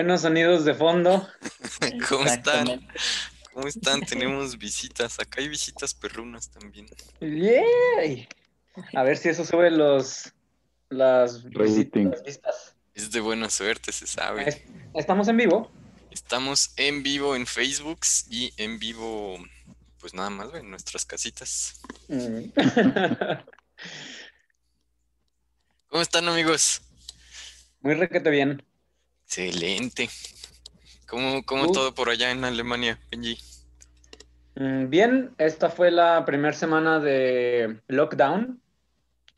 Buenos sonidos de fondo. ¿Cómo están? ¿Cómo están? Tenemos visitas. Acá hay visitas perrunas también. ¡Yay! A ver si eso sube los las visitas, vistas. Es de buena suerte, se sabe. Es- Estamos en vivo. Estamos en vivo en Facebook y en vivo, pues nada más, en nuestras casitas. Mm. ¿Cómo están, amigos? Muy requete bien. Excelente. ¿Cómo, cómo Uh. todo por allá en Alemania, Benji? Mm, Bien, esta fue la primera semana de lockdown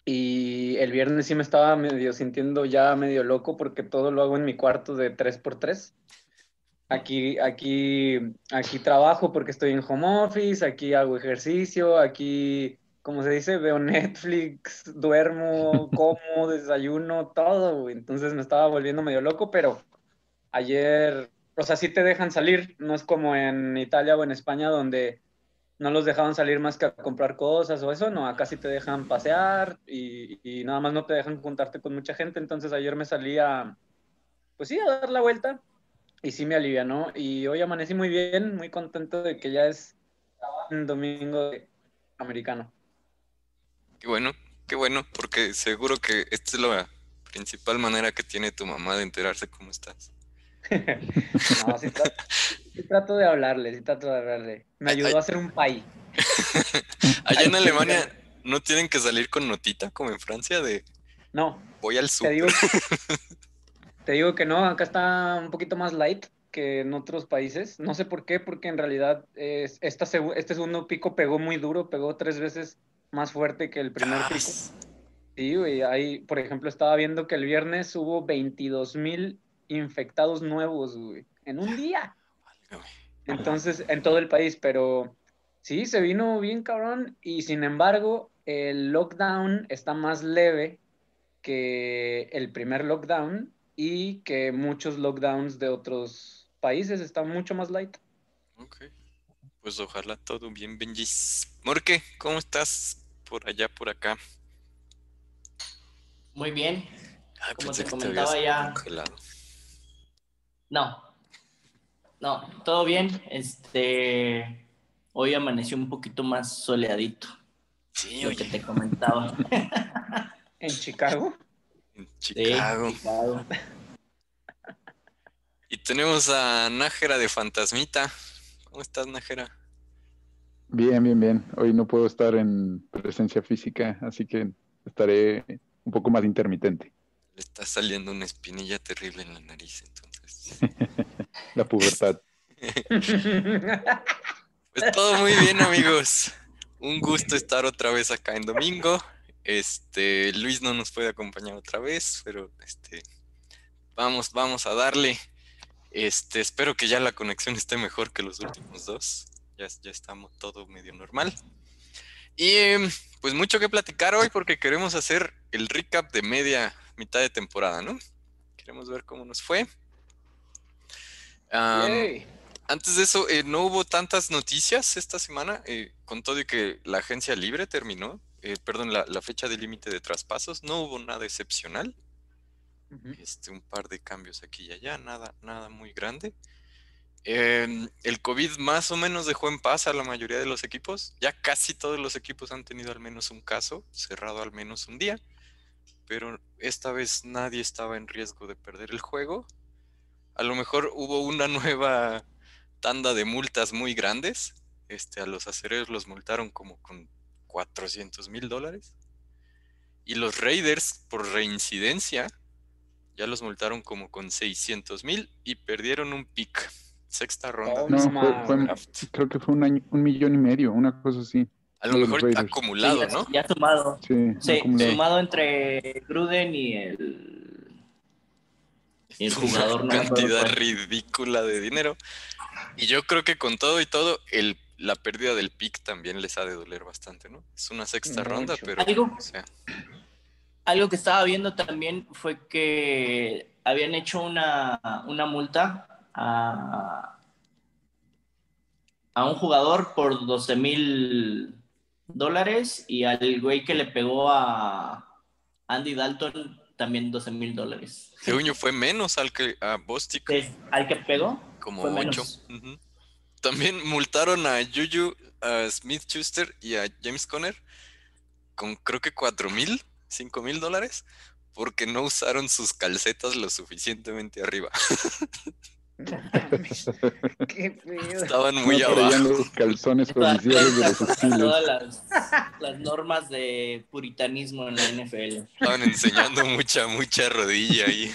y el viernes sí me estaba medio sintiendo ya medio loco porque todo lo hago en mi cuarto de 3x3. Aquí, aquí, aquí trabajo porque estoy en home office, aquí hago ejercicio, aquí, como se dice, veo Netflix, duermo, como, desayuno, todo, güey. Entonces me estaba volviendo medio loco, pero ayer, o sea, sí te dejan salir, no es como en Italia o en España donde no los dejaban salir más que a comprar cosas o eso, no, acá sí te dejan pasear y, y nada más no te dejan juntarte con mucha gente, entonces ayer me salí a, pues sí, a dar la vuelta y sí me alivianó y hoy amanecí muy bien, muy contento de que ya es un domingo americano. Qué bueno, qué bueno, porque seguro que esta es la principal manera que tiene tu mamá de enterarse cómo estás. No, sí, tra- sí trato de hablarle, sí trato de hablarle. Me ayudó a hacer un pay. Allá en Alemania no tienen que salir con notita como en Francia de No, voy al Te digo, te digo que no, acá está un poquito más light que en otros países. No sé por qué, porque en realidad es- esta este segundo pico pegó muy duro, pegó tres veces más fuerte que el primer pico. Gas. Sí, güey, ahí, por ejemplo, estaba viendo que el viernes hubo 22 mil infectados nuevos, güey, en un día. Entonces, en todo el país, pero sí, se vino bien cabrón y sin embargo, el lockdown está más leve que el primer lockdown y que muchos lockdowns de otros países están mucho más light. Ok. Pues ojalá todo bien, Benji. Morque, ¿cómo estás por allá, por acá? Muy bien. Ay, Como pensé te que comentaba habías ya. congelado. No. No, todo bien. Este. Hoy amaneció un poquito más soleadito. Sí, Lo que oye, te comentaba. En Chicago, en Sí, Chicago. Chicago. Y tenemos a Nájera de Fantasmita. ¿Cómo estás, Nájera? Bien, bien, bien. Hoy no puedo estar en presencia física, así que estaré un poco más intermitente. Le está saliendo una espinilla terrible en la nariz, entonces. La pubertad. Pues todo muy bien, amigos. Un gusto estar otra vez acá en domingo. Este, Luis no nos puede acompañar otra vez, pero este, vamos, vamos a darle. Este, espero que ya la conexión esté mejor que los últimos dos. Ya, ya estamos todo medio normal. Y pues mucho que platicar hoy porque queremos hacer el recap de media mitad de temporada, ¿no? Queremos ver cómo nos fue. Yay. antes de eso, eh, no hubo tantas noticias esta semana, eh, con todo y que la agencia libre terminó, eh, perdón, la, la fecha de límite de traspasos, no hubo nada excepcional, Ujú. este, un par de cambios aquí y allá, nada, nada muy grande. El COVID más o menos dejó en paz a la mayoría de los equipos, ya casi todos los equipos han tenido al menos un caso, cerrado al menos un día, pero esta vez nadie estaba en riesgo de perder el juego. A lo mejor hubo una nueva tanda de multas muy grandes. Este, a los acereros los multaron como con 400 mil dólares. Y los Raiders, por reincidencia, ya los multaron como con 600 mil y perdieron un pick. Sexta ronda No, fue, fue- creo que fue un, año- un millón y medio, una cosa así. A lo mejor Raiders. acumulado, Sí, ¿no? Ya sumado. Sí, Sí, acumulado. sumado entre Gruden y el. y el jugador, Una cantidad ridícula de dinero. Y yo creo que con todo y todo, el, la pérdida del pick también les ha de doler bastante, ¿no? Es una sexta ronda, pero Algo- o sea, Algo que estaba viendo también fue que habían hecho una, una multa a, a un jugador por 12 mil dólares y al güey que le pegó a Andy Dalton también 12 mil dólares. Según yo fue menos al que a Bostic, Al que pegó, como fue 8. menos. También multaron a Juju, a Smith Schuster y a James Conner con creo que 4 mil, 5 mil dólares porque no usaron sus calcetas lo suficientemente arriba. Qué. Estaban muy no abajo. los calzones Todas, oficiales de los Steelers. todas las, las normas de puritanismo en la NFL. Estaban enseñando mucha, mucha rodilla ahí.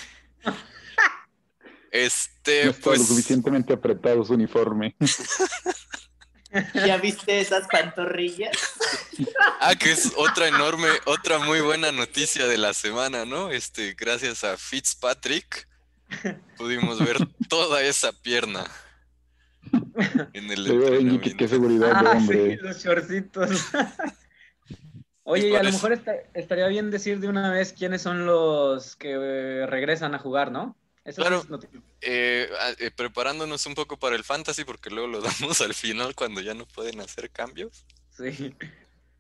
Este, No estaba lo pues. suficientemente apretado su uniforme. ¿Ya viste esas pantorrillas? Ah, que es otra enorme, otra muy buena noticia de la semana, ¿no? Este, gracias a Fitzpatrick pudimos ver toda esa pierna en el Le digo, "Oye, qué, seguridad de Ah, sí, hombre. los shortcitos. Oye, y a lo mejor esta- estaría bien decir de una vez quiénes son los que eh, regresan a jugar, ¿no? Eso Claro. Eh, eh, preparándonos un poco para el fantasy, porque luego lo damos al final cuando ya no pueden hacer cambios. Sí.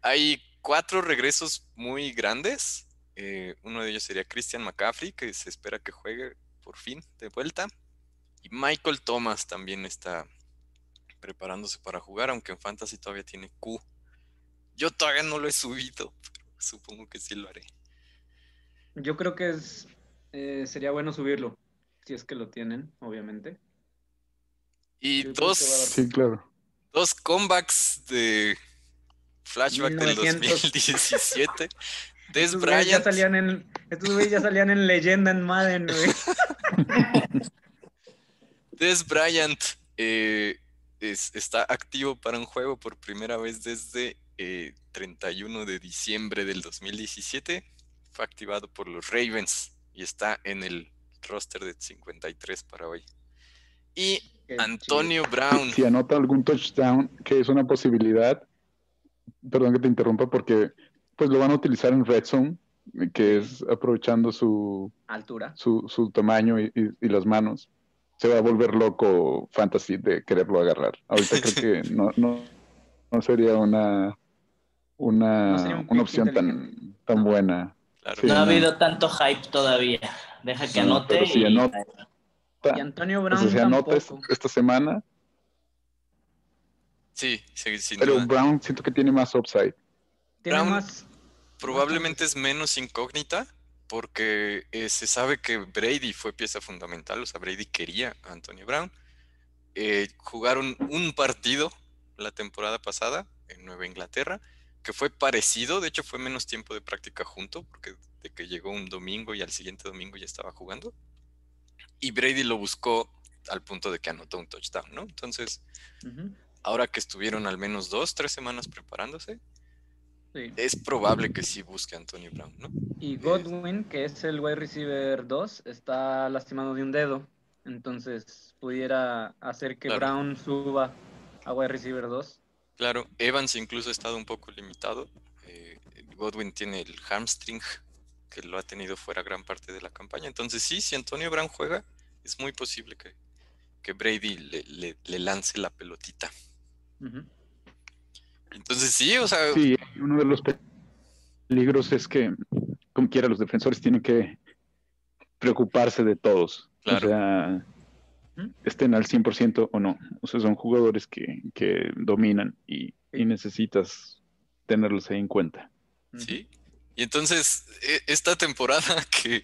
Hay cuatro regresos muy grandes. Eh, uno de ellos sería Christian McCaffrey, que se espera que juegue por fin de vuelta. Y Michael Thomas también está preparándose para jugar, aunque en Fantasy todavía tiene Q. Yo todavía no lo he subido, pero supongo que sí lo haré. Yo creo que es, eh, sería bueno subirlo, si es que lo tienen, obviamente. Y Yo dos, Sí, claro. dos comebacks de flashback del 1900. 2017. Des Estos güeyes ya Bryant. salían en, estos güeyes ya salían en leyenda en Madden, güey. Des Bryant eh, es- está activo para un juego por primera vez desde eh, 31 de diciembre del 2017. Fue activado por los Ravens y está en el roster de 53 para hoy. Y Antonio Brown. Si anota algún touchdown, que es una posibilidad, perdón que te interrumpa, porque pues lo van a utilizar en Red Zone, que es aprovechando su. Altura. su, su tamaño y, y- y las manos. Se va a volver loco Fantasy de quererlo agarrar. Ahorita creo que no, no, no sería una, una, No sería un una opción tan, tan buena. Claro. Sí, No ha habido tanto hype todavía. Deja que No, anote. pero si y- anota- Y Antonio Brown se anota esta semana, Sí, pero duda. Brown siento que tiene más upside. Tiene Brown- más... Probablemente es menos incógnita porque eh, se sabe que Brady fue pieza fundamental, o sea, Brady quería a Antonio Brown. Eh, jugaron un partido la temporada pasada en Nueva Inglaterra, que fue parecido, de hecho fue menos tiempo de práctica junto, porque de que llegó un domingo y al siguiente domingo ya estaba jugando. Y Brady lo buscó al punto de que anotó un touchdown, ¿no? Entonces, ahora que estuvieron al menos dos, tres semanas preparándose, sí. es probable que sí busque a Antonio Brown, ¿no? Y Godwin, que es el wide receiver 2, está lastimado de un dedo. Entonces pudiera hacer que Claro. Brown suba a wide receiver 2. Claro, Evans incluso ha estado un poco limitado. Eh, Godwin tiene el hamstring que lo ha tenido fuera gran parte de la campaña. Entonces sí, si Antonio Brown juega, es muy posible que, que Brady le, le- le lance la pelotita. Entonces sí, o sea, Sí, uno de los pe- peligros es que, como quiera, los defensores tienen que preocuparse de todos. Claro. O sea, estén al 100% o no. O sea, son jugadores que, que dominan y, y necesitas tenerlos ahí en cuenta. Sí. Y entonces, e- esta temporada que,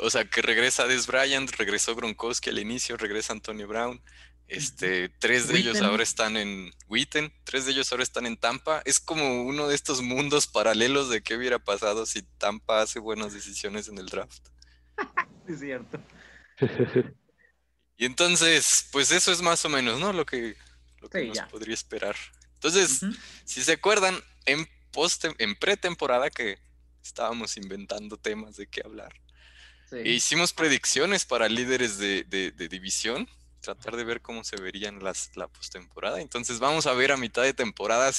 o sea, que regresa Des Bryant, regresó Gronkowski al inicio, regresa Antonio Brown, este, tres de ellos ahora están en Witten, tres de ellos ahora están en Tampa. Es como uno de estos mundos paralelos de qué hubiera pasado si Tampa hace buenas decisiones en el draft. Es cierto. Y entonces, pues eso es más o menos, ¿no? Lo que, lo que Sí, nos ya. podría esperar. Entonces, si se acuerdan, en post, en pretemporada que estábamos inventando temas de qué hablar. Sí. E hicimos predicciones para líderes de, de- de división, tratar de ver cómo se verían las, la postemporada. Entonces vamos a ver a mitad de temporada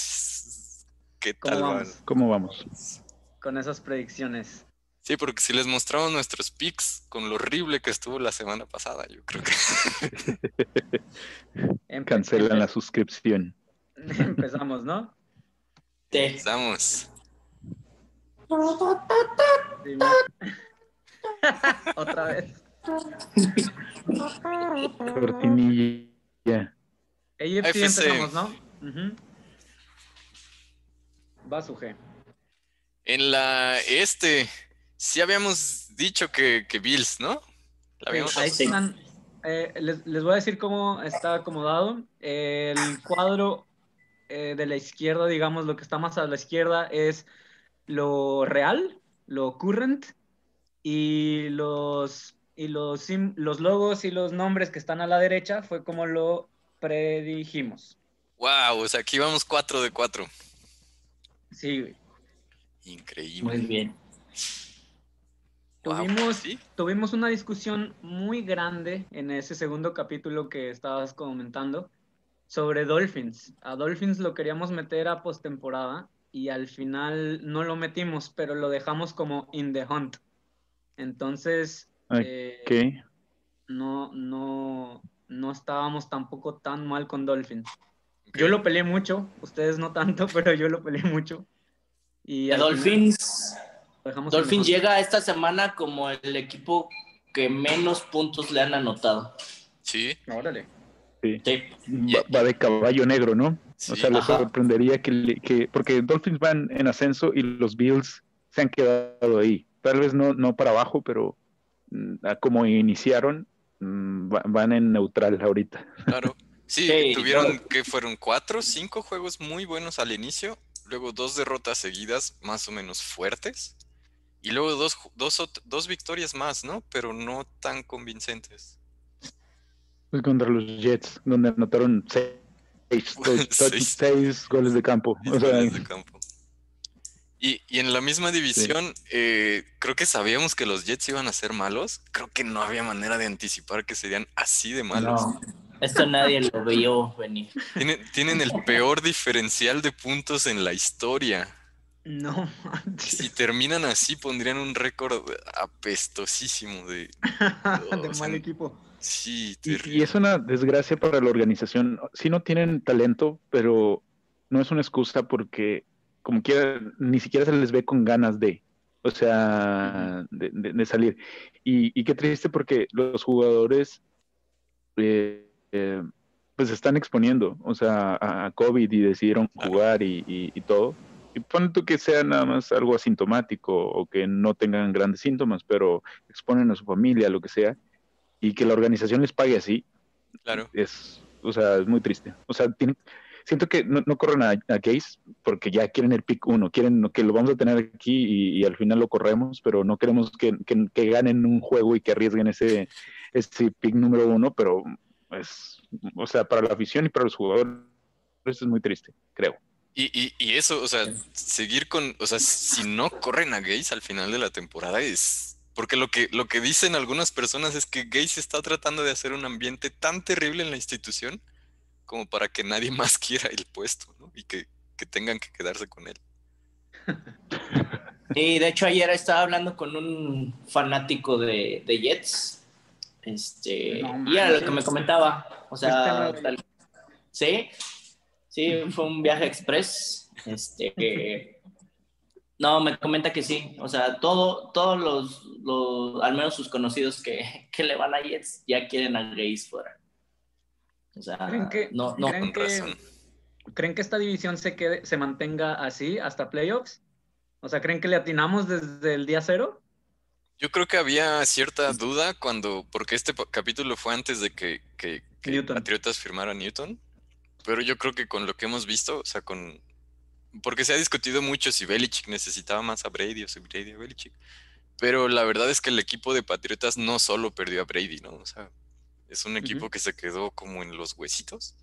qué ¿Cómo tal van. vamos? ¿Cómo vamos? Con esas predicciones. Sí, porque si les mostramos nuestros picks con lo horrible que estuvo la semana pasada, yo creo que Empe- Cancelan la suscripción. Empezamos, ¿no? Sí, me- Otra vez. Cortinilla. AFC empezamos, ¿no? Ujú. Va su G. En la este, sí habíamos dicho que, que Bills, ¿no? La habíamos Ahí están. Eh, les, les voy a decir cómo está acomodado. El cuadro eh, de la izquierda, digamos, lo que está más a la izquierda es lo real, lo current, y los, y los, sim- los logos y los nombres que están a la derecha fue como lo predijimos. Wow, o sea, aquí vamos 4 de 4. Sí, güey. Increíble. Muy bien. Tuvimos, ¿sí? tuvimos una discusión muy grande en ese segundo capítulo que estabas comentando sobre Dolphins. A Dolphins lo queríamos meter a postemporada y al final no lo metimos, pero lo dejamos como in the hunt. Entonces, Ok. eh, no, no, no estábamos tampoco tan mal con Dolphins. Yo lo peleé mucho, ustedes no tanto, pero yo lo peleé mucho. Y final Dolphins, Dolphins llega esta semana como el equipo que menos puntos le han anotado. Sí, Órale. Sí. Sí. Va, va de caballo negro, ¿no? sí. O sea, les sorprendería que, le- que- porque Dolphins van en ascenso y los Bills se han quedado ahí. Tal vez no, no para abajo, pero como iniciaron, mm, va- van en neutral ahorita. Claro. Sí, tuvieron no. que fueron cuatro, cinco juegos muy buenos al inicio, luego dos derrotas seguidas más o menos fuertes, y luego dos, dos, dos victorias más, ¿no? Pero no tan convincentes. Contra los Jets, donde anotaron seis, goles de campo. O Mis sea, goles de campo. Y, y en la misma división, eh, creo que sabíamos que los Jets iban a ser malos. Creo que no había manera de anticipar que serían así de malos. No, esto nadie lo vio venir. Tienen, tienen el peor diferencial de puntos en la historia. No, manches. Si terminan así, pondrían un récord apestosísimo de... de o sea, mal equipo. Sí, y, y es una desgracia para la organización. Sí no tienen talento, pero no es una excusa porque como quiera, ni siquiera se les ve con ganas de, o sea, de, de- de salir. Y, y qué triste porque los jugadores eh, eh, pues se están exponiendo, o sea, a, COVID y decidieron jugar y, y- y todo. Y pon tú que sea nada más algo asintomático o que no tengan grandes síntomas, pero exponen a su familia, lo que sea, y que la organización les pague así, Claro. es, o sea, es muy triste. O sea, tienen- siento que no, no corren a, a porque ya quieren el pick uno, quieren que lo vamos a tener aquí y, al final lo corremos, pero no queremos que, que- que ganen un juego y que arriesguen ese, ese pick número uno, pero es, o sea, para la afición y para los jugadores es muy triste, creo. Y, y, y eso, o sea, seguir con, o sea, si no corren a Gaze al final de la temporada es... Porque lo que, lo que dicen algunas personas es que Gaze está tratando de hacer un ambiente tan terrible en la institución como para que nadie más quiera el puesto, ¿no? Y que, que tengan que quedarse con él. Y de hecho ayer estaba hablando con un fanático de, de Jets. Este, No y era lo que me comentaba. O sea, tal- sí, sí, fue un viaje express. Este, no, me comenta que sí. O sea, todo, todos los, los, al menos sus conocidos que, que le van a Jets, ya quieren a Grace fuera. O sea, ¿Creen que- no, no, creen Con que- razón. ¿Creen que esta división se quede, se mantenga así hasta playoffs? O sea, ¿creen que le atinamos desde el día cero? Yo creo que había cierta duda cuando, porque este capítulo fue antes de que, que. Patriotas firmara a Newton, pero yo creo que con lo que hemos visto, o sea, con, porque se ha discutido mucho si Belichick necesitaba más a Brady o si Brady a Belichick, pero la verdad es que el equipo de Patriotas no solo perdió a Brady, ¿no? O sea, es un equipo que se quedó como en los huesitos.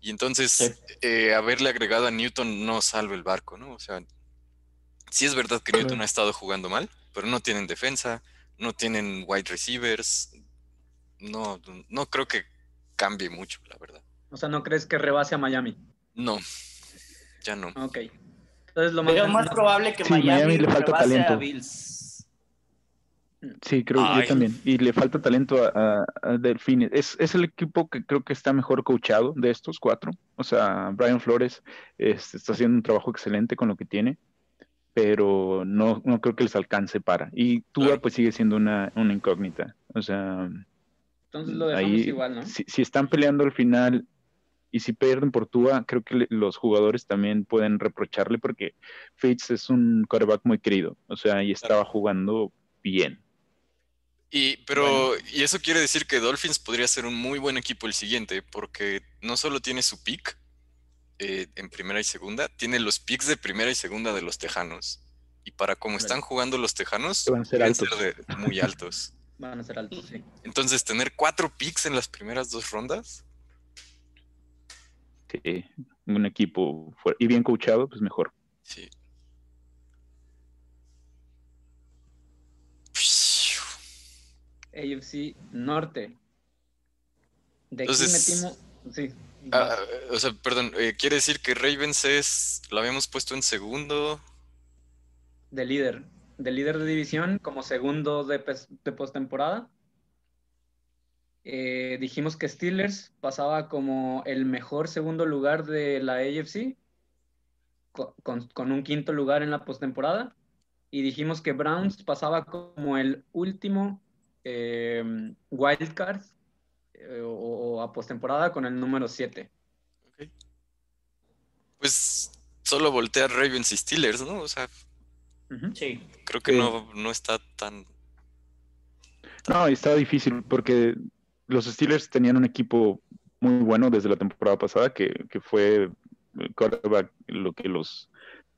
Y entonces, Sí. eh, haberle agregado a Newton no salva el barco, ¿no? O sea, sí es verdad que Newton ha estado jugando mal, pero no tienen defensa, no tienen wide receivers. No, no creo que cambie mucho, la verdad. O sea, ¿no crees que rebase a Miami? No, ya no. Ok. Entonces lo más... veo más probable que Sí, Miami, Miami le falta rebase a. Bills. Sí, creo Ay. yo también. Y le falta talento a, a- a Delfines. Es, es el equipo que creo que está mejor coachado de estos cuatro. O sea, Brian Flores este, está haciendo un trabajo excelente con lo que tiene. pero no, no creo que les alcance para. Y Tua Claro. pues sigue siendo una, una incógnita. O sea, Entonces lo dejamos ahí, igual, ¿no? si, si están peleando al final y si pierden por Tua, creo que los jugadores también pueden reprocharle porque Fitz es un quarterback muy querido. O sea, y estaba jugando bien. Y, pero, y eso quiere decir que Dolphins podría ser un muy buen equipo el siguiente, porque no solo tiene su pick eh, en primera y segunda, tiene los picks de primera y segunda de los Tejanos. Y para como están jugando los Tejanos, van a ser altos. ser de- muy altos. Van a ser altos, sí. Entonces, tener cuatro picks en las primeras dos rondas, Sí, un equipo fuer- y bien coachado, pues mejor. sí. AFC Norte. De aquí Entonces- metimos. Sí. Ah, o sea, perdón, eh, quiere decir que Ravens es, lo habíamos puesto en segundo. de líder. De líder de división como segundo de, de postemporada. Eh, dijimos que Steelers pasaba como el mejor segundo lugar de la AFC, co- con, con un quinto lugar en la postemporada. Y dijimos que Browns pasaba como el último eh, wild card eh, o, o a postemporada con el número 7. Ok. Pues solo voltea Ravens y Steelers, ¿no? O sea, Sí. creo que Sí. no, no está tan... No, y estaba difícil porque los Steelers tenían un equipo muy bueno desde la temporada pasada, que, que fue quarterback lo que los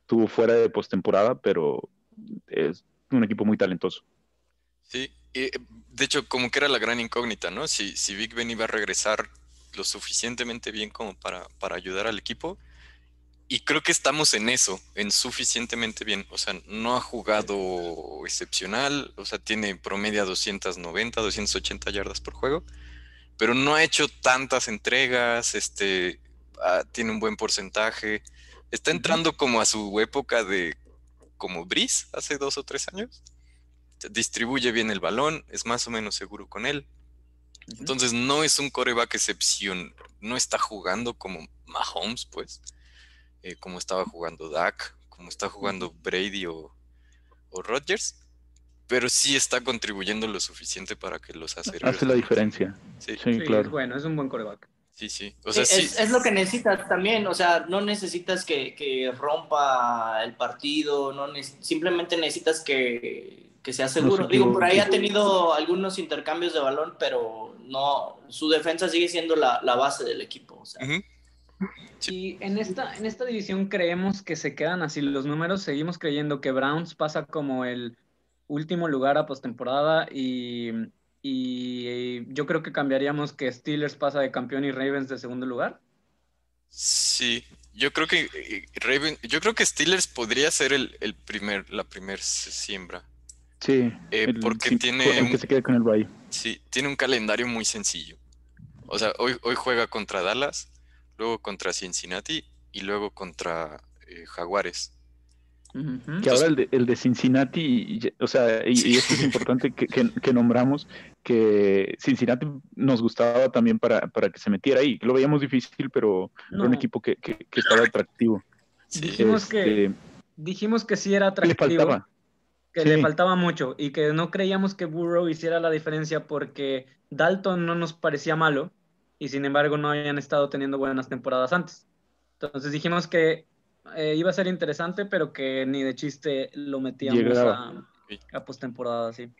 tuvo fuera de postemporada, pero es un equipo muy talentoso. Sí, eh, de hecho, como que era la gran incógnita, ¿no? Si, si Big Ben iba a regresar lo suficientemente bien como para, para ayudar al equipo. Y creo que estamos en eso, en suficientemente bien. O sea, no ha jugado excepcional, o sea, tiene promedia 290, 280 yardas por juego, pero no ha hecho tantas entregas, este, ah, tiene un buen porcentaje. Está entrando como a su época de como Breeze hace dos o tres años distribuye bien el balón, es más o menos seguro con él. Entonces no es un coreback excepción, no está jugando como Mahomes, pues, eh, como estaba jugando Dak, como está jugando Brady o, o Rodgers, pero sí está contribuyendo lo suficiente para que los aceleros. Hace la diferencia. Sí, Sí, Sí, es claro. bueno, es un buen coreback. sí, sí. O Sí, sea, sí. es, es lo que necesitas también, o sea, no necesitas que, que rompa el partido, no neces- simplemente necesitas que, que sea seguro. se Digo, por ahí ha tenido algunos intercambios de balón, pero no, su defensa sigue siendo la, la base del equipo. O sea, Ujú. Y en esta, en esta división creemos que se quedan así los números, seguimos creyendo que Browns pasa como el último lugar a postemporada y, y yo creo que cambiaríamos que Steelers pasa de campeón y Ravens de segundo lugar. Sí, yo creo que eh, Raven, yo creo que Steelers podría ser el, el primer, la primer siembra. Sí, Eh, el- porque sí, tiene el un- que se quede con el Valle. Sí, tiene un calendario muy sencillo. O sea, hoy, hoy juega contra Dallas, luego contra Cincinnati y luego contra eh, Jaguares. Ujú. Que ahora el de, el de Cincinnati, y- o sea, y, Sí. y esto es importante que, que- que nombramos, que Cincinnati nos gustaba también para, para que se metiera ahí. Lo veíamos difícil, pero era un No, equipo que, que- que estaba atractivo. Sí, Dijimos que- Este, dijimos que sí era le atractivo, faltaba. Que sí. le faltaba mucho y que no creíamos que Burrow hiciera la diferencia porque Dalton no nos parecía malo y sin embargo no habían estado teniendo buenas temporadas antes. Entonces dijimos que eh, iba a ser interesante, pero que ni de chiste lo metíamos Llegaba. a, a postemporada, sí.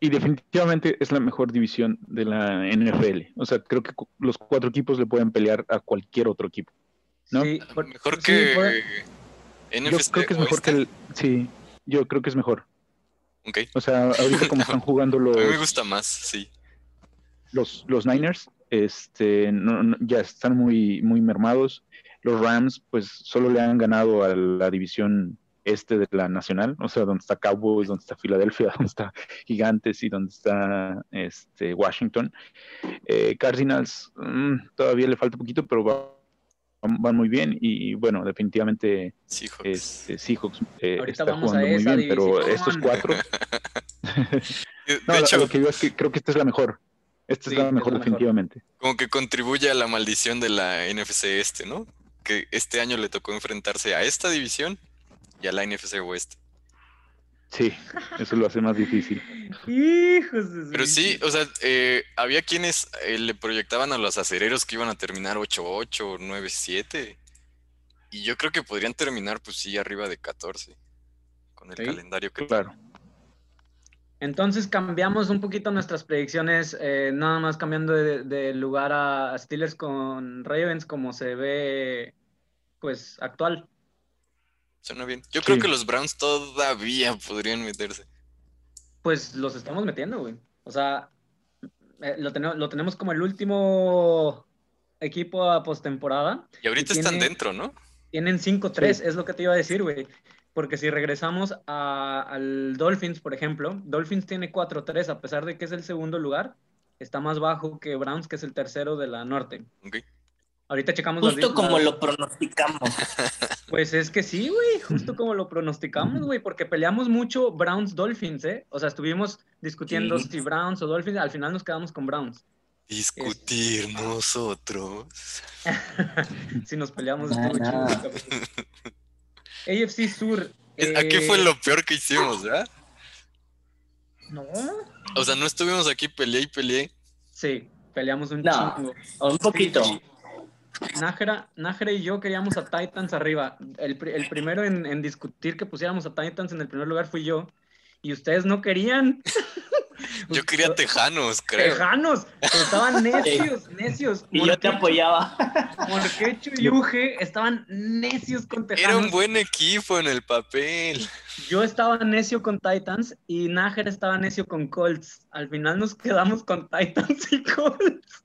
Y definitivamente es la mejor división de la NFL. O sea, creo que los cuatro equipos le pueden pelear a cualquier otro equipo. ¿No? Sí, por- mejor sí, que Yo creo que es mejor que Oeste. el. Sí, yo creo que es mejor. Ok, O sea, ahorita como están jugando los, a mí me gusta más, sí. los, los Niners, este, no- no- ya están muy, muy mermados. Los Rams, pues solo le han ganado a la división este de la nacional, o sea, donde está Cowboys, donde está Filadelfia, donde está Gigantes y donde está este, Washington. Eh, Cardinals mm, todavía le falta poquito, pero va- van, muy bien y bueno, definitivamente Seahawks. este, Seahawks eh, está jugando muy bien, pero estos cuatro, De no, lo- hecho, lo que digo es que creo que esta es la mejor. Esta Sí, es la es mejor la mejor. definitivamente. como que contribuye a la maldición de la NFC este, ¿no? Que este año le tocó enfrentarse a esta división y a la NFC West. Sí, eso lo hace más difícil. Hijos de su Pero sí, o sea, eh, había quienes eh, le proyectaban a los acereros que iban a terminar 8-8 o 9-7. Y yo creo que podrían terminar, pues sí, arriba de 14. Con el Sí. calendario que Claro. Entonces cambiamos un poquito nuestras predicciones, eh, nada más cambiando de, de lugar a Steelers con Ravens como se ve, pues, actual. Suena bien. Yo creo que los Browns todavía podrían meterse. Pues los estamos metiendo, güey. O sea, eh, lo, tenemos, lo tenemos como el último equipo a postemporada. Y ahorita Y están dentro, ¿no? Tienen 5-3, Sí. es lo que te iba a decir, güey. Porque si regresamos a- al Dolphins, por ejemplo, Dolphins tiene 4-3, a pesar de que es el segundo lugar, está más bajo que Browns, que es el tercero de la norte. Ok. Ahorita checamos Justo como lo pronosticamos. Pues es que sí, güey, justo como lo pronosticamos, güey, porque peleamos mucho Browns-Dolphins, ¿eh? O sea, estuvimos discutiendo Sí. si Browns o Dolphins, al final nos quedamos con Browns. Discutir nosotros. Si nos peleamos, Nah, capítulo. AFC Sur. Aquí eh, fue lo peor que hicimos, ¿verdad? No. O sea, no estuvimos aquí peleé y peleé. Sí, peleamos un No. chingo. Un poquito. Nájera, Nájera y yo queríamos a Titans arriba. El, pri- el primero en, en discutir que pusiéramos a Titans en el primer lugar fui yo. Y ustedes no querían. Yo quería Tejanos, creo. Tejanos. Estaban necios, necios. Y yo te Morquecho- apoyaba. Morquecho y Uge estaban necios con Tejanos. Era un buen equipo en el papel. Yo estaba necio con Titans y Nájera estaba necio con Colts. Al final nos quedamos con Titans y Colts.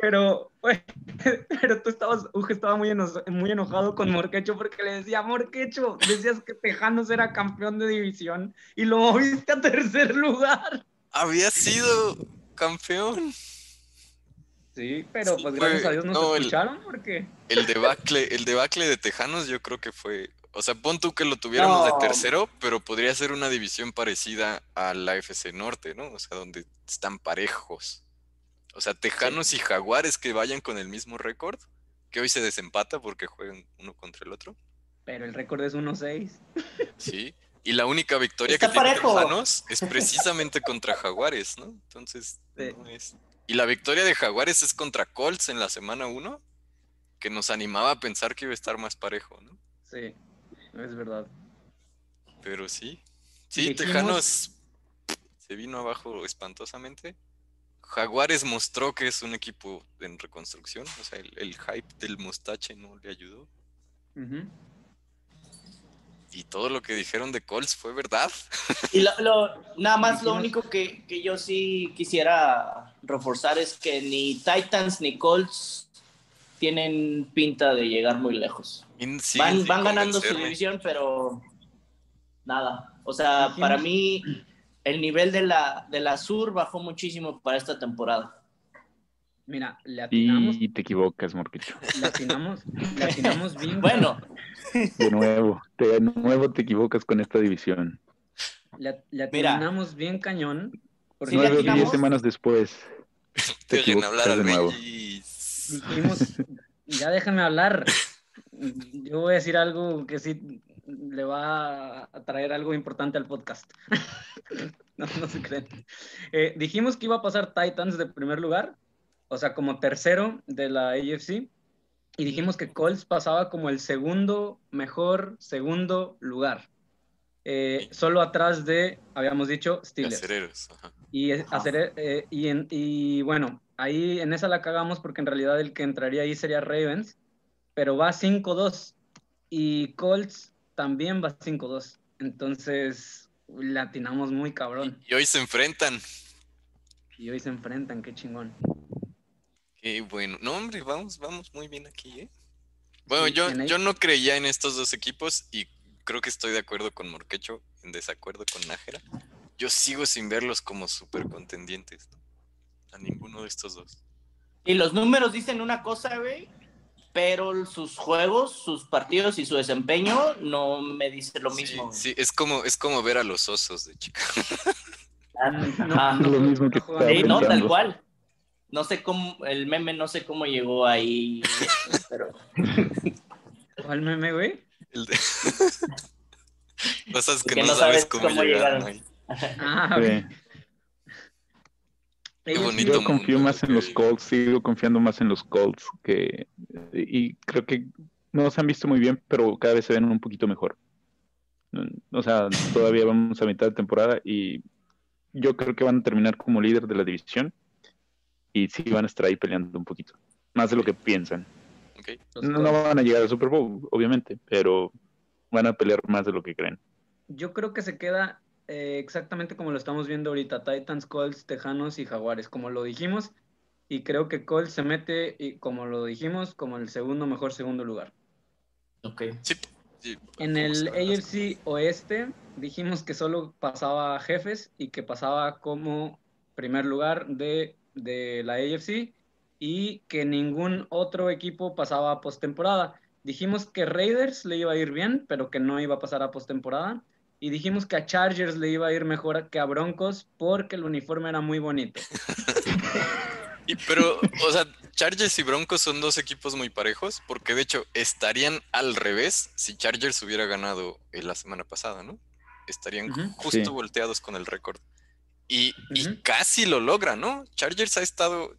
Pero, güey, pero tú estabas, Uge estaba muy, eno- muy enojado con Morquecho porque le decía, Morquecho, decías que Tejanos era campeón de división y lo moviste a tercer lugar. Había sido campeón. Sí, pero Sí, pues fue- gracias a Dios nos no, el- escucharon porque... El debacle, el debacle de Tejanos yo creo que fue. O sea, pon tú que lo tuviéramos No. de tercero, pero podría ser una división parecida a la FC Norte, ¿no? O sea, donde están parejos. O sea, Tejanos y Jaguares que vayan con el mismo récord, que hoy se desempata porque juegan uno contra el otro. Pero el récord es 1-6. Sí. Y la única victoria Está que tiene parejo. Tejanos es precisamente contra Jaguares, ¿no? Entonces, Sí. no es. Y la victoria de Jaguares es contra Colts en la semana 1, que nos animaba a pensar que iba a estar más parejo, ¿no? Sí, es verdad. Pero sí. Sí, Tejanos se vino abajo espantosamente. Jaguares mostró que es un equipo en reconstrucción. O sea, el, el hype del mostache no le ayudó. Y todo lo que dijeron de Colts fue verdad. Y lo, lo- nada más lo único que, que yo sí quisiera reforzar es que ni Titans ni Colts tienen pinta de llegar muy lejos. Van, van ganando su división, pero nada. O sea, para mí el nivel de la, de la Sur bajó muchísimo para esta temporada. Mira, le atinamos, Y te equivocas, Morquicho. le atinamos, le atinamos bien. Bueno, De nuevo, de nuevo te equivocas con esta división. Le, le Mira. atinamos bien cañón. Porque Sí, Nueve o diez semanas después. Te oyen equivocas hablar al de nuevo. Dijimos, ya déjame hablar. Yo voy a decir algo que sí le va a traer algo importante al podcast. no, no se creen. Eh, dijimos que iba a pasar Titans de primer lugar, o sea, como tercero de la AFC. Y dijimos que Colts pasaba como el segundo mejor segundo lugar. Eh, solo atrás de, habíamos dicho, Steelers. Acereros, ajá. Y, Ajá. hacer, eh, y, en- y bueno, ahí en esa la cagamos porque en realidad el que entraría ahí sería Ravens, pero va 5-2 y Colts también va 5-2. Entonces, le atinamos muy cabrón. Y hoy se enfrentan. Y hoy se enfrentan, qué chingón. Qué bueno. No, hombre, vamos, vamos muy bien aquí, ¿eh? Bueno, Sí, yo, yo no creía en estos dos equipos y creo que estoy de acuerdo con Morquecho, en desacuerdo con Nájera. Yo sigo sin verlos como súper contendientes, ¿no? A ninguno de estos dos. y los números dicen una cosa, güey, pero sus juegos, sus partidos y su desempeño no me dice lo Sí, mismo. güey. Sí, es como, es como ver a los osos de chica. Ajá. Lo mismo que. Sí, no, tal cual. No sé cómo, el meme no sé cómo llegó ahí, pero ¿Cuál meme, güey? El de- Cosas que Que no, no sabes sabes cómo, cómo llegaron llegaron. ahí. Ah, Sí. Qué bonito. Yo confío más en los Colts, sigo confiando más en los Colts que y creo que no se han visto muy bien, pero cada vez se ven un poquito mejor. O sea, todavía vamos a mitad de temporada y yo creo que van a terminar como líder de la división y sí van a estar ahí peleando un poquito, más de lo que piensan. No, no van a llegar al Super Bowl, obviamente, pero van a pelear más de lo que creen. Yo creo que se queda eh, exactamente como lo estamos viendo ahorita, Titans, Colts, Tejanos y Jaguares, como lo dijimos, y creo que Colts se mete, y como lo dijimos, como el segundo mejor segundo lugar. Ok. Sí. sí, En el AFC Oeste dijimos que solo pasaba Jefes y que pasaba como primer lugar de, de la AFC y que ningún otro equipo pasaba a postemporada. Dijimos que Raiders le iba a ir bien, pero que no iba a pasar a postemporada. Y dijimos que a Chargers le iba a ir mejor que a Broncos porque el uniforme era muy bonito. Y pero, o sea, Chargers y Broncos son dos equipos muy parejos, porque de hecho estarían al revés si Chargers hubiera ganado la semana pasada, ¿no? Estarían justo Sí. volteados con el récord. Y, y casi lo logra, ¿no? Chargers ha estado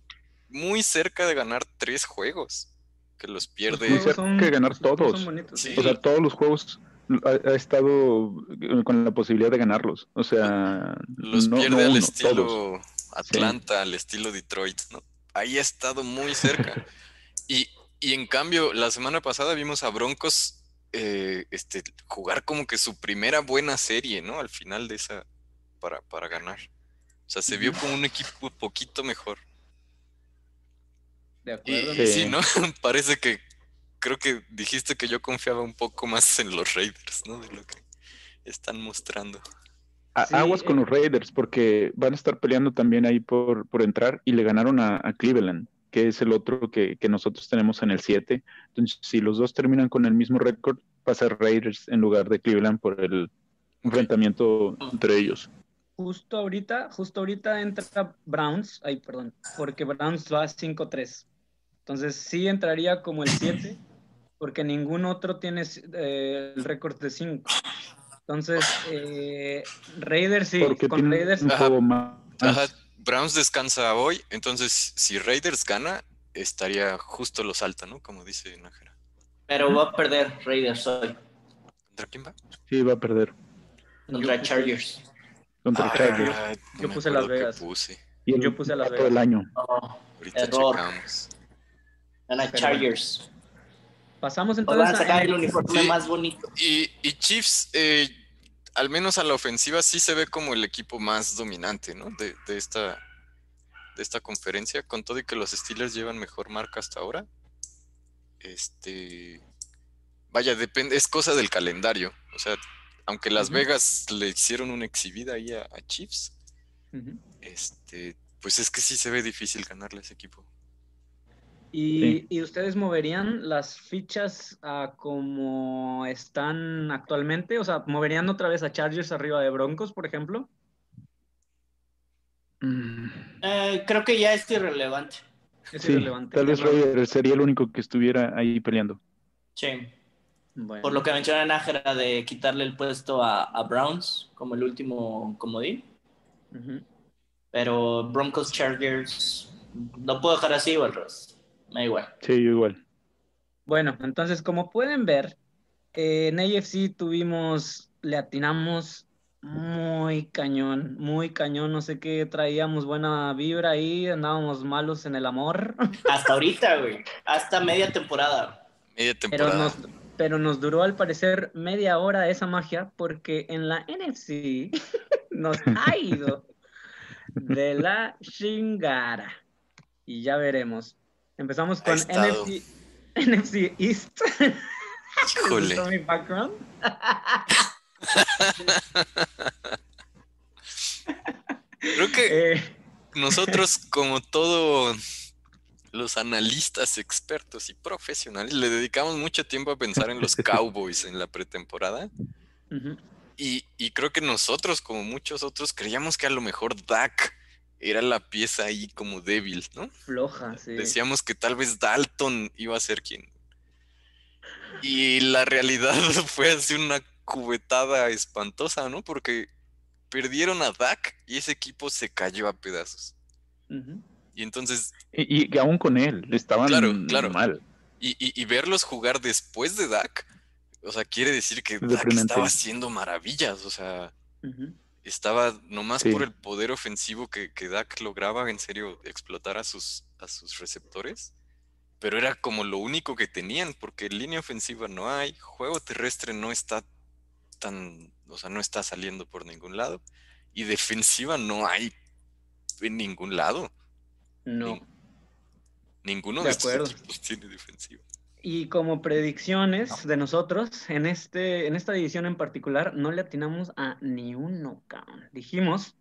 muy cerca de ganar tres juegos, que los pierde. Muy cerca de ganar los todos. son bonitos, Sí. sí. O sea, todos los juegos ha, ha estado con la posibilidad de ganarlos. O sea, Los no- pierde no al uno, estilo todos. Atlanta, al estilo Detroit, ¿no? Ahí ha estado muy cerca. y, y en cambio, la semana pasada vimos a Broncos eh, este, jugar como que su primera buena serie, ¿no? Al final de esa, para, para ganar. O sea, se vio como un equipo poquito mejor. De acuerdo. y Sí. sí, ¿no? Parece que creo que dijiste que yo confiaba un poco más en los Raiders, ¿no? De lo que están mostrando. A- Sí, aguas con eh. los Raiders porque van a estar peleando también ahí por, por entrar y le ganaron a, a Cleveland, que es el otro que, que nosotros tenemos en el 7. Entonces, si los dos terminan con el mismo récord, pasa Raiders en lugar de Cleveland por el enfrentamiento entre ellos. Justo ahorita, justo ahorita entra Browns, ay, perdón, porque Browns va 5-3. Entonces sí entraría como el 7, porque ningún otro tiene eh, el récord de 5. Entonces, eh, Raiders sí, Porque con Raiders, un juego más. Ajá, Browns descansa hoy, entonces si Raiders gana, estaría justo lo salta, ¿no? Como dice Nájera. Pero va a perder Raiders hoy ¿Contra quién va? Sí, va a perder contra Yo puse- Chargers. contra Ah, Chargers. no Yo puse Las Vegas. puse. Y el yo puse a Las todo el Vegas. año. No, Ahorita Error. checamos. gana Pero Chargers. Pasamos entonces a sacar a- el uniforme Sí. más bonito. Y, y Chiefs, eh, al menos a la ofensiva, sí se ve como el equipo más dominante, ¿no? De, de esta, de esta conferencia, con todo y que los Steelers llevan mejor marca hasta ahora. Este. Vaya, depende, es cosa del calendario. O sea, aunque Las. Vegas le hicieron una exhibida ahí a, a Chiefs, este, pues es que sí se ve difícil ganarle a ese equipo. Y, Sí. y ustedes moverían las fichas a como están actualmente, o sea, moverían otra vez a Chargers arriba de Broncos, por ejemplo. Mm, Eh, creo que ya es irrelevante. Es Sí, irrelevante. tal vez ¿no? Raiders sería el único que estuviera ahí peleando. Sí. Bueno. Por lo que menciona Nájera de quitarle el puesto a, a Browns como el último comodín. Ujú. Pero Broncos Chargers lo puedo dejar así o al revés. Me da igual. Sí, yo igual. Bueno, entonces, como pueden ver, eh, en AFC tuvimos, le atinamos muy cañón, muy cañón, no sé qué, traíamos buena vibra ahí, andábamos malos en el amor, Hasta ahorita, güey. Hasta media temporada. Media pero temporada. nos, pero nos duró al parecer media hora esa magia, porque en la NFC nos ha ido de la chingada. Y ya veremos. Empezamos con. NFC, NFC East. ¿Les Híjole. mi background? Creo que Eh, nosotros, como todos los analistas expertos y profesionales, le dedicamos mucho tiempo a pensar en los Cowboys en la pretemporada. Y, y creo que nosotros, como muchos otros, creíamos que a lo mejor Dak era la pieza ahí como débil, ¿no? floja, sí. Decíamos que tal vez Dalton iba a ser quien. Y la realidad fue así una cubetada espantosa, ¿no? Porque perdieron a Dak y ese equipo se cayó a pedazos. Y entonces, Y, y aún con él, estaban Claro, claro. mal. y, y- y verlos jugar después de Dak, o sea, quiere decir que Dak estaba haciendo maravillas, o sea. Estaba nomás Sí. por el poder ofensivo que, que Dak lograba en serio explotar a sus, a sus receptores. Pero era como lo único que tenían, porque línea ofensiva no hay, juego terrestre no está tan, o sea, no está saliendo por ningún lado, y defensiva no hay en ningún lado. No. Ninguno De de, estos equipos tiene defensiva. Y como predicciones de nosotros, en, este, en esta división en particular, no le atinamos a ni uno, cabrón. Dijimos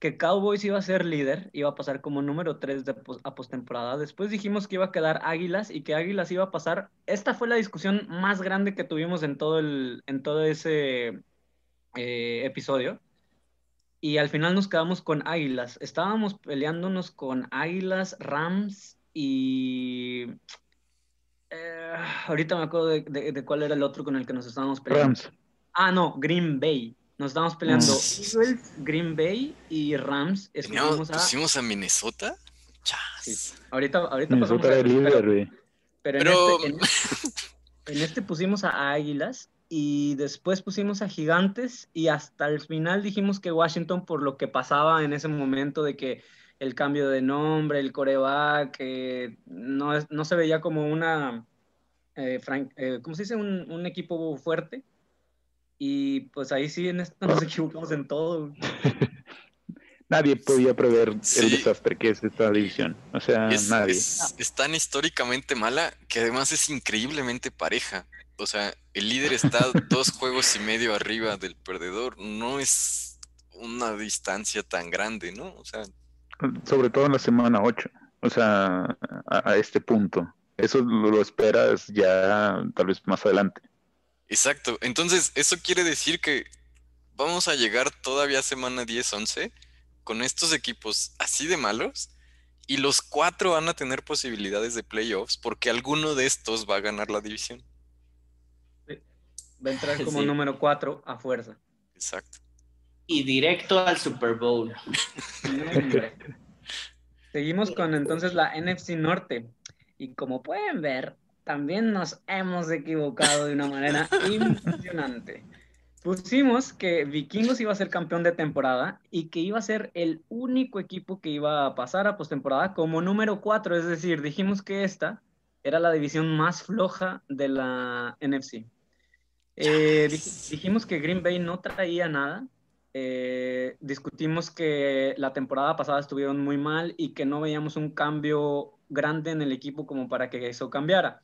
que Cowboys iba a ser líder, iba a pasar como número 3 de a postemporada. Después dijimos que iba a quedar Águilas y que Águilas iba a pasar. Esta fue la discusión más grande que tuvimos en todo, el, en todo ese eh, episodio. Y al final nos quedamos con Águilas. Estábamos peleándonos con Águilas, Rams y... eh, ahorita me acuerdo de, de- de cuál era el otro con el que nos estábamos peleando. Rams. Ah, no, Green Bay. Nos estábamos peleando Mm. Eagles, Green Bay y Rams. Teníamos- a... pusimos a Minnesota. Chas. Sí. Ahorita, ahorita pasamos Minnesota a era el líder, pero, en, este, en- en este pusimos a Águilas y después pusimos a Gigantes y hasta el final dijimos que Washington por lo que pasaba en ese momento de que el cambio de nombre, el coreback, eh, no, es- no se veía como una, eh, fran- eh, ¿cómo se dice? Un, un equipo fuerte. Y pues ahí sí, en esto nos equivocamos en todo. Nadie podía prever Sí. el desastre que es esta división. O sea, Es, nadie. es- es tan históricamente mala que además es increíblemente pareja. O sea, el líder está dos juegos y medio arriba del perdedor. No es una distancia tan grande, ¿no? O sea, Sobre todo en la semana 8. O sea, a, a este punto. Eso lo, lo esperas ya tal vez más adelante. exacto. Entonces, eso quiere decir que vamos a llegar todavía a semana 10-11 con estos equipos así de malos y los cuatro van a tener posibilidades de playoffs porque alguno de estos va a ganar la división. Va a entrar como Sí. número 4 a fuerza. Exacto. Y directo al Super Bowl. Seguimos con entonces la NFC Norte. Y como pueden ver, también nos hemos equivocado de una manera impresionante. Pusimos que Vikingos iba a ser campeón de temporada y que iba a ser el único equipo que iba a pasar a postemporada como número 4. Es decir, dijimos que esta era la división más floja de la NFC. Eh, dij- dijimos que Green Bay no traía nada, eh, discutimos que la temporada pasada estuvieron muy mal y que no veíamos un cambio grande en el equipo como para que eso cambiara.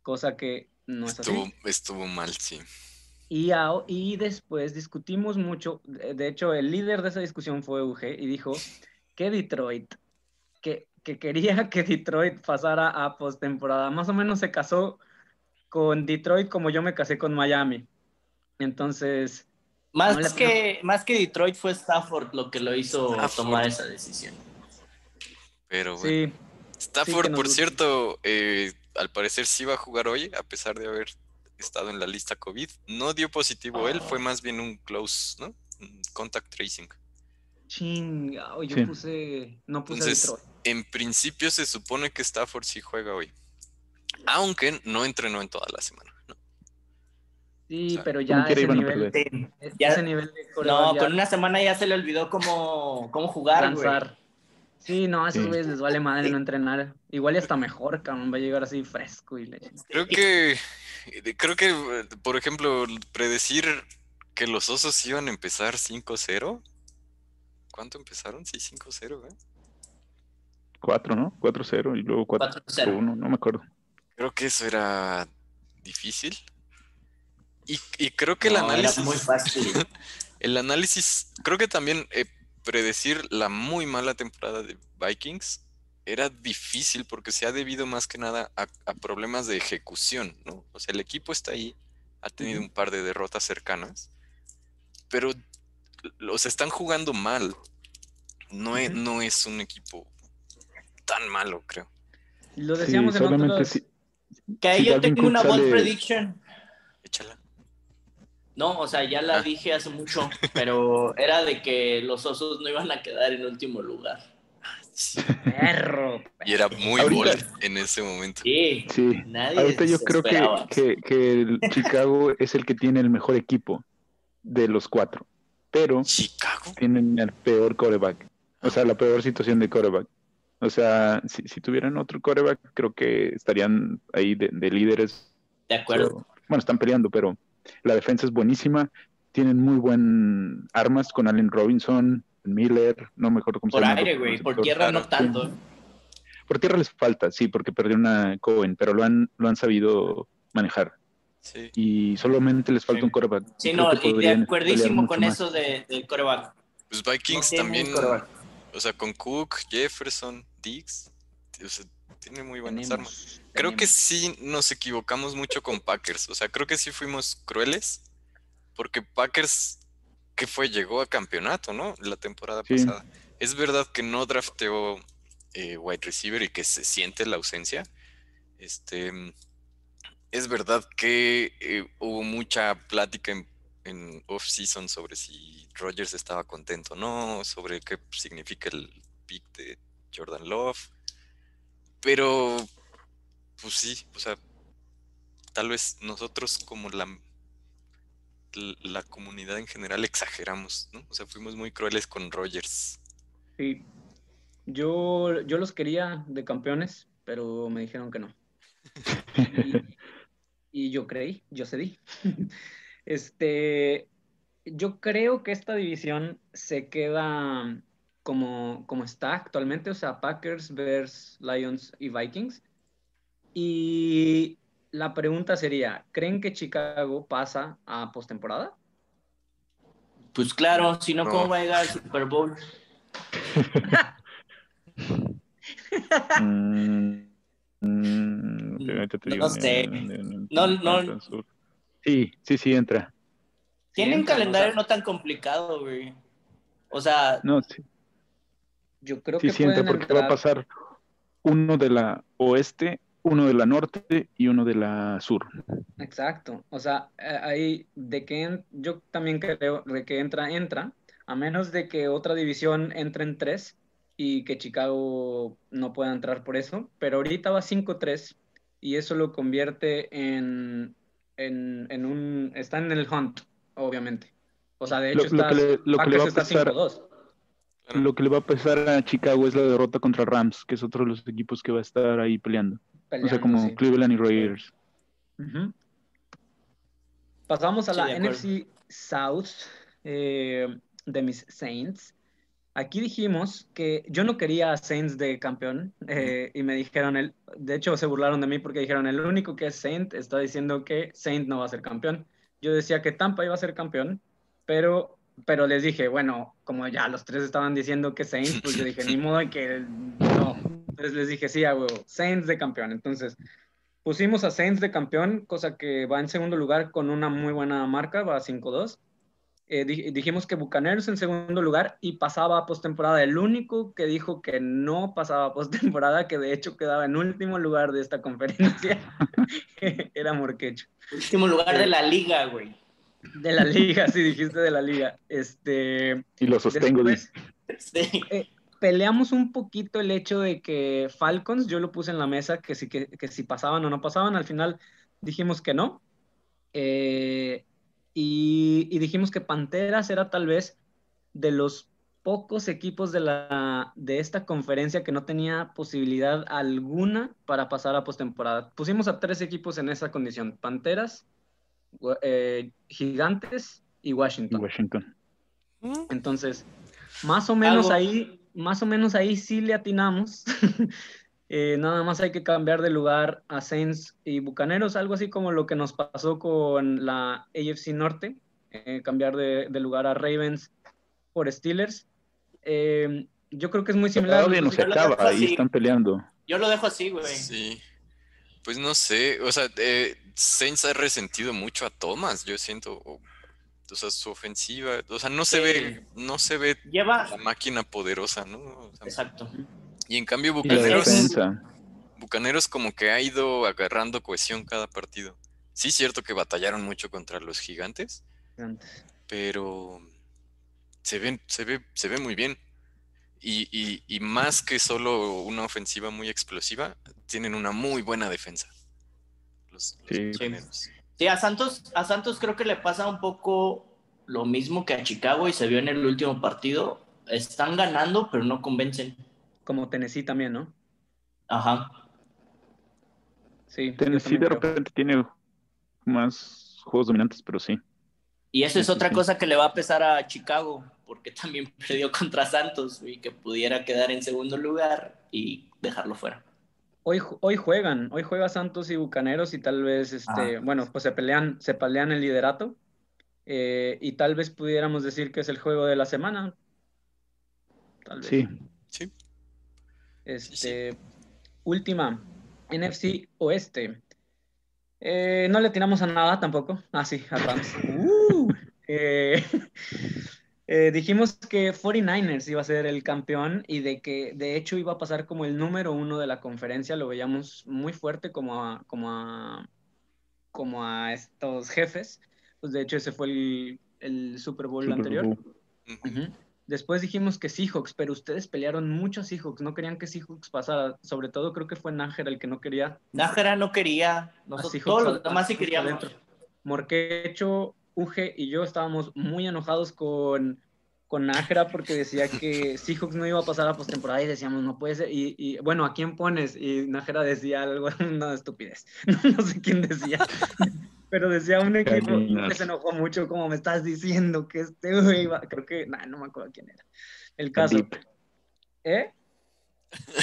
Cosa que no es Estuvo, así. estuvo mal, sí. Y, a- y después discutimos mucho. De hecho, el líder de esa discusión fue UG y dijo que Detroit, que, que quería que Detroit pasara a postemporada. Más o menos se casó con Detroit como yo me casé con Miami. Entonces, Más, No que, más que Detroit fue Stafford lo que lo hizo Stafford. tomar esa decisión. Pero bueno. sí. Stafford, por gusta. cierto, eh, al parecer sí va a jugar hoy, a pesar de haber estado en la lista COVID. No dio positivo él, fue más bien un close, ¿no? Un Contact tracing. Chinga, yo Sí. puse, no puse Entonces, Detroit. en principio se supone que Stafford sí juega hoy. Aunque no entrenó en toda la semana. Sí, o sea, pero ya ese nivel. Sí. ese Ya- nivel de No, ya con una semana ya se le olvidó cómo, cómo jugar, güey. lanzar. Sí, no, a esos Sí. güeyes les vale madre no entrenar. Igual y hasta mejor, cabrón, va a llegar así fresco y le... Creo que, creo que, por ejemplo, predecir que los osos iban a empezar 5-0. ¿Cuánto empezaron? Sí, 5-0, ¿eh? 4, ¿no? 4-0 y luego 4-0. 4-1, no me acuerdo. Creo que eso era difícil. Y, y creo que el No, era análisis, muy fácil. el análisis, creo que también eh, predecir la muy mala temporada de Vikings era difícil porque se ha debido más que nada a, a problemas de ejecución, ¿no? O sea, el equipo está ahí, ha tenido un par de derrotas cercanas, pero los están jugando mal. No, es, no es un equipo tan malo, creo. Lo Sí, decíamos en solamente si, Que ahí Si yo tengo una bold prediction. Échala. No, o sea, ya la Ah. dije hace mucho, pero era de que los osos no iban a quedar en último lugar. Perro. Y era muy Ahorita- en ese momento. Sí, Sí. nadie Ahorita yo creo que, que, que el Chicago es el que tiene el mejor equipo de los cuatro, pero Chicago. tienen el peor coreback, o sea, la peor situación de coreback. O sea, si, si tuvieran otro coreback, creo que estarían ahí de, de líderes. De acuerdo. Pero, bueno, están peleando, pero la defensa es buenísima. Tienen muy buen armas con Allen Robinson, Miller, no me acuerdo cómo Por se llama. aire, güey. Por tierra no tanto. Por tierra les falta, sí, porque perdieron a Cohen, pero lo han, lo han sabido manejar. Sí. Y solamente les falta Sí. un coreback. Sí, Creo no, y de acuerdísimo con más. eso de, del coreback. Pues Vikings también, o sea, con Cook, Jefferson, Diggs, o sea, tiene muy buenas armas. Tenemos- Creo que sí nos equivocamos mucho con Packers. O sea, creo que sí fuimos crueles. Porque Packers, ¿qué fue? Llegó a campeonato, ¿no? La temporada Sí. pasada. Es verdad que no drafteó eh, wide receiver y que se siente la ausencia. Este. Es verdad que eh, hubo mucha plática en, en off-season sobre si Rogers estaba contento o no, sobre qué significa el pick de Jordan Love. Pero, pues sí, o sea, tal vez nosotros como la, la comunidad en general exageramos, ¿no? O sea, fuimos muy crueles con Rogers. Sí. Yo, yo los quería de campeones, pero me dijeron que no. Y, y yo creí, yo cedí. Este, yo creo que esta división se queda como, como está actualmente, o sea, Packers, Bears, Lions y Vikings. Y la pregunta sería, ¿creen que Chicago pasa a postemporada? Pues claro, si no. ¿cómo va a llegar al Super Bowl? Mm, mm, No sé. no, No, no. Sí, sí, sí, entra. Tienen un Siempre, o calendario sea, no tan complicado, güey. O sea, No, sí, Yo creo sí, que sí entra pueden porque va a pasar uno de la oeste, uno de la norte y uno de la sur. Exacto, o sea, eh, ahí de que en- yo también creo de que entra, entra, a menos de que otra división entre en tres y que Chicago no pueda entrar por eso, pero ahorita va 5-3 y eso lo convierte en, en, en un, está en el hunt, obviamente. O sea, de hecho lo está, que le- lo que le va a 5-2. Claro. Lo que le va a pesar a Chicago es la derrota contra Rams, que es otro de los equipos que va a estar ahí peleando. o sea, como sí. Cleveland y Raiders. Pasamos a Sí, la. NFC South eh, de mis Saints. Aquí dijimos que yo no quería a Saints de campeón eh, y me dijeron, el, de hecho se burlaron de mí porque dijeron, el único que es Saint está diciendo que Saint no va a ser campeón. Yo decía que Tampa iba a ser campeón, pero, pero les dije, bueno, como ya los tres estaban diciendo que Saints, pues yo dije, ni modo de que no. Entonces les dije, sí, a huevo, Saints de campeón. Entonces pusimos a Saints de campeón, cosa que va en segundo lugar con una muy buena marca, va a 5-2. Eh, di- dijimos que Bucaneros en segundo lugar y pasaba a postemporada. El único que dijo que no pasaba a postemporada, que de hecho quedaba en último lugar de esta conferencia, era Morquecho. último lugar de la liga, güey. De la liga, sí dijiste de la liga. Este, Y lo sostengo, después, Sí. peleamos un poquito el hecho de que Falcons, yo lo puse en la mesa, que si, que, que si pasaban o no pasaban, al final dijimos que no. Eh, y, y dijimos que Panteras era tal vez de los pocos equipos de, la, de esta conferencia que no tenía posibilidad alguna para pasar a postemporada. Pusimos a tres equipos en esa condición, Panteras, eh, Gigantes y Washington. Washington. Entonces, más o menos Algo- ahí, más o menos ahí sí le atinamos. Eh, nada más hay que cambiar de lugar a Saints y Bucaneros, algo así como lo que nos pasó con la AFC Norte, eh, cambiar de, de lugar a Ravens por Steelers. Eh, yo creo que es muy similar. Todavía no se acaba, ahí están peleando. Yo lo dejo así, güey. Sí. Pues no sé, o sea, eh, Saints ha resentido mucho a Thomas, yo siento, o, o sea, su ofensiva, o sea, no se ve, no se ve Lleva. la máquina poderosa, ¿no? O sea, Exacto. y en cambio Bucaneros. Bucaneros como que ha ido agarrando cohesión cada partido. Sí, cierto que batallaron mucho contra los gigantes, Gigantes. pero se ve, se ve, se ve muy bien. Y, y- y más que solo una ofensiva muy explosiva, tienen una muy buena defensa. Los, los Sí. Sí, a Santos, a Santos creo que le pasa un poco lo mismo que a Chicago y se vio en el último partido. Están ganando, pero no convencen. Como Tennessee también, ¿no? Ajá. Sí. Tennessee de repente tiene más juegos dominantes, pero sí. Y eso es otra cosa que le va a pesar a Chicago, porque también perdió contra Santos y que pudiera quedar en segundo lugar y dejarlo fuera. Hoy, hoy juegan, hoy juega Santos y Bucaneros y tal vez, este, Ah. bueno, pues se pelean, se pelean el liderato eh, y tal vez pudiéramos decir que es el juego de la semana. Tal vez. Sí. Sí. Este, última, NFC Oeste. Eh, no le tiramos a nada tampoco. Ah, sí, a Rams. Uh, eh, eh, dijimos que 49ers iba a ser el campeón y de que de hecho iba a pasar como el número uno de la conferencia. Lo veíamos muy fuerte como a, como a, como a estos jefes. Pues de hecho ese fue el, el Super Bowl Super anterior. Bowl. Después dijimos que Seahawks, pero ustedes pelearon mucho a Seahawks, no querían que Seahawks pasara. Sobre todo creo que fue Nájera el que no quería. Nájera no quería, nosotros todos los demás sí queríamos. adentro. Morquecho, Uge y yo estábamos muy enojados con, con Nájera porque decía que Seahawks no iba a pasar a postemporada y decíamos, no puede ser. Y, y, bueno, ¿a quién pones? Y Nájera decía algo, una estupidez. No sé quién decía. Pero decía un equipo que se enojó mucho, como me estás diciendo que este güey iba. Creo que, nah, no me acuerdo quién era. El caso. ¿Eh?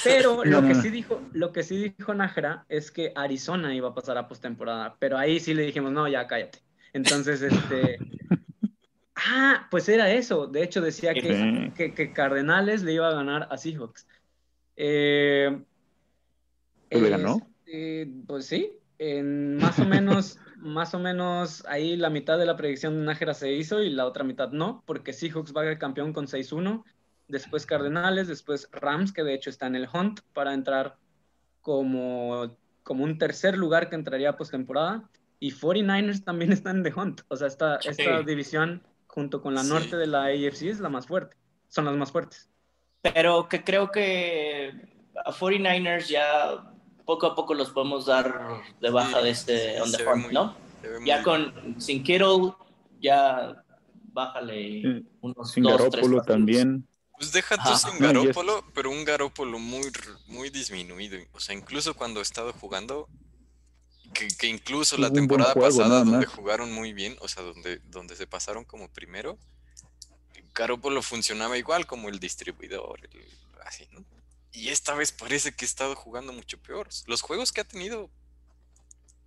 Pero lo que sí dijo, lo que sí dijo Nájera es que Arizona iba a pasar a postemporada, pero ahí sí le dijimos, no, ya cállate. Entonces, este. Ah, pues era eso. De hecho, decía que, que, que Cardenales le iba a ganar a Seahawks. Eh, ¿Pues le ganó? este, pues sí. En más o menos, más o menos ahí la mitad de la predicción de Nájera se hizo y la otra mitad no, porque Seahawks va a ser campeón con 6-1 después Cardenales, después Rams, que de hecho está en el hunt para entrar como, como un tercer lugar que entraría postemporada. Y 49ers también están en the hunt. O sea, esta, Sí. esta división junto con la Sí. norte de la AFC es la más fuerte. Son las más fuertes. Pero que creo que a 49ers ya poco a poco los podemos dar de baja Sí, de este sí, on the hunt, muy- ¿no? Ya muy- con sin Kittle, ya bájale Sí. unos Sin dos, tres Garópolo partidos. también. Pues deja tú sin No, y es- Garópolo, pero un Garópolo muy, muy disminuido. O sea, incluso cuando ha estado jugando, que, que incluso la temporada juego, pasada, donde jugaron muy bien, o sea, donde, donde se pasaron como primero, Garópolo funcionaba igual como el distribuidor, el- así, ¿no? Y esta vez parece que ha estado jugando mucho peor. Los juegos que ha tenido,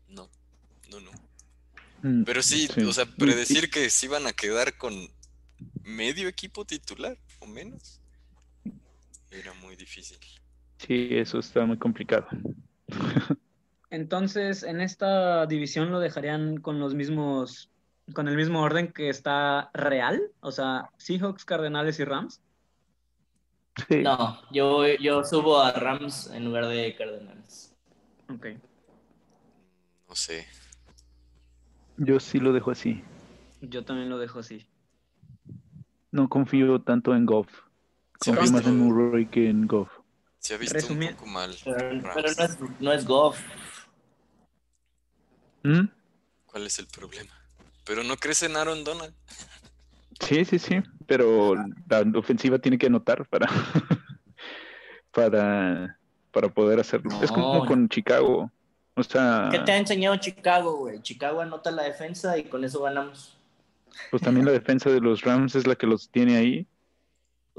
no, no, no. Mm, Pero sí, Sí. o sea, predecir que se iban a quedar con medio equipo titular o menos era muy difícil. Sí, eso está muy complicado. Entonces, en esta división lo dejarían con los mismos, con el mismo orden que está real, o sea, Seahawks, Cardenales y Rams. Sí. No, yo, yo subo a Rams en lugar de Cardenales. Ok. No sé. Yo sí lo dejo así. Yo también lo dejo así. No confío tanto en Goff. Confío más en Murray que en Goff. se ha visto Resumi- un poco mal. Pero no, es, no es Goff. ¿Mm? ¿Cuál es el problema? Pero no crece en Aaron Donald. Sí, sí, sí. Pero la ofensiva tiene que anotar para, para, para poder hacerlo. Es como No. con Chicago. O sea, ¿Qué te ha enseñado Chicago, güey? Chicago anota la defensa y con eso ganamos. pues también la defensa de los Rams es la que los tiene ahí.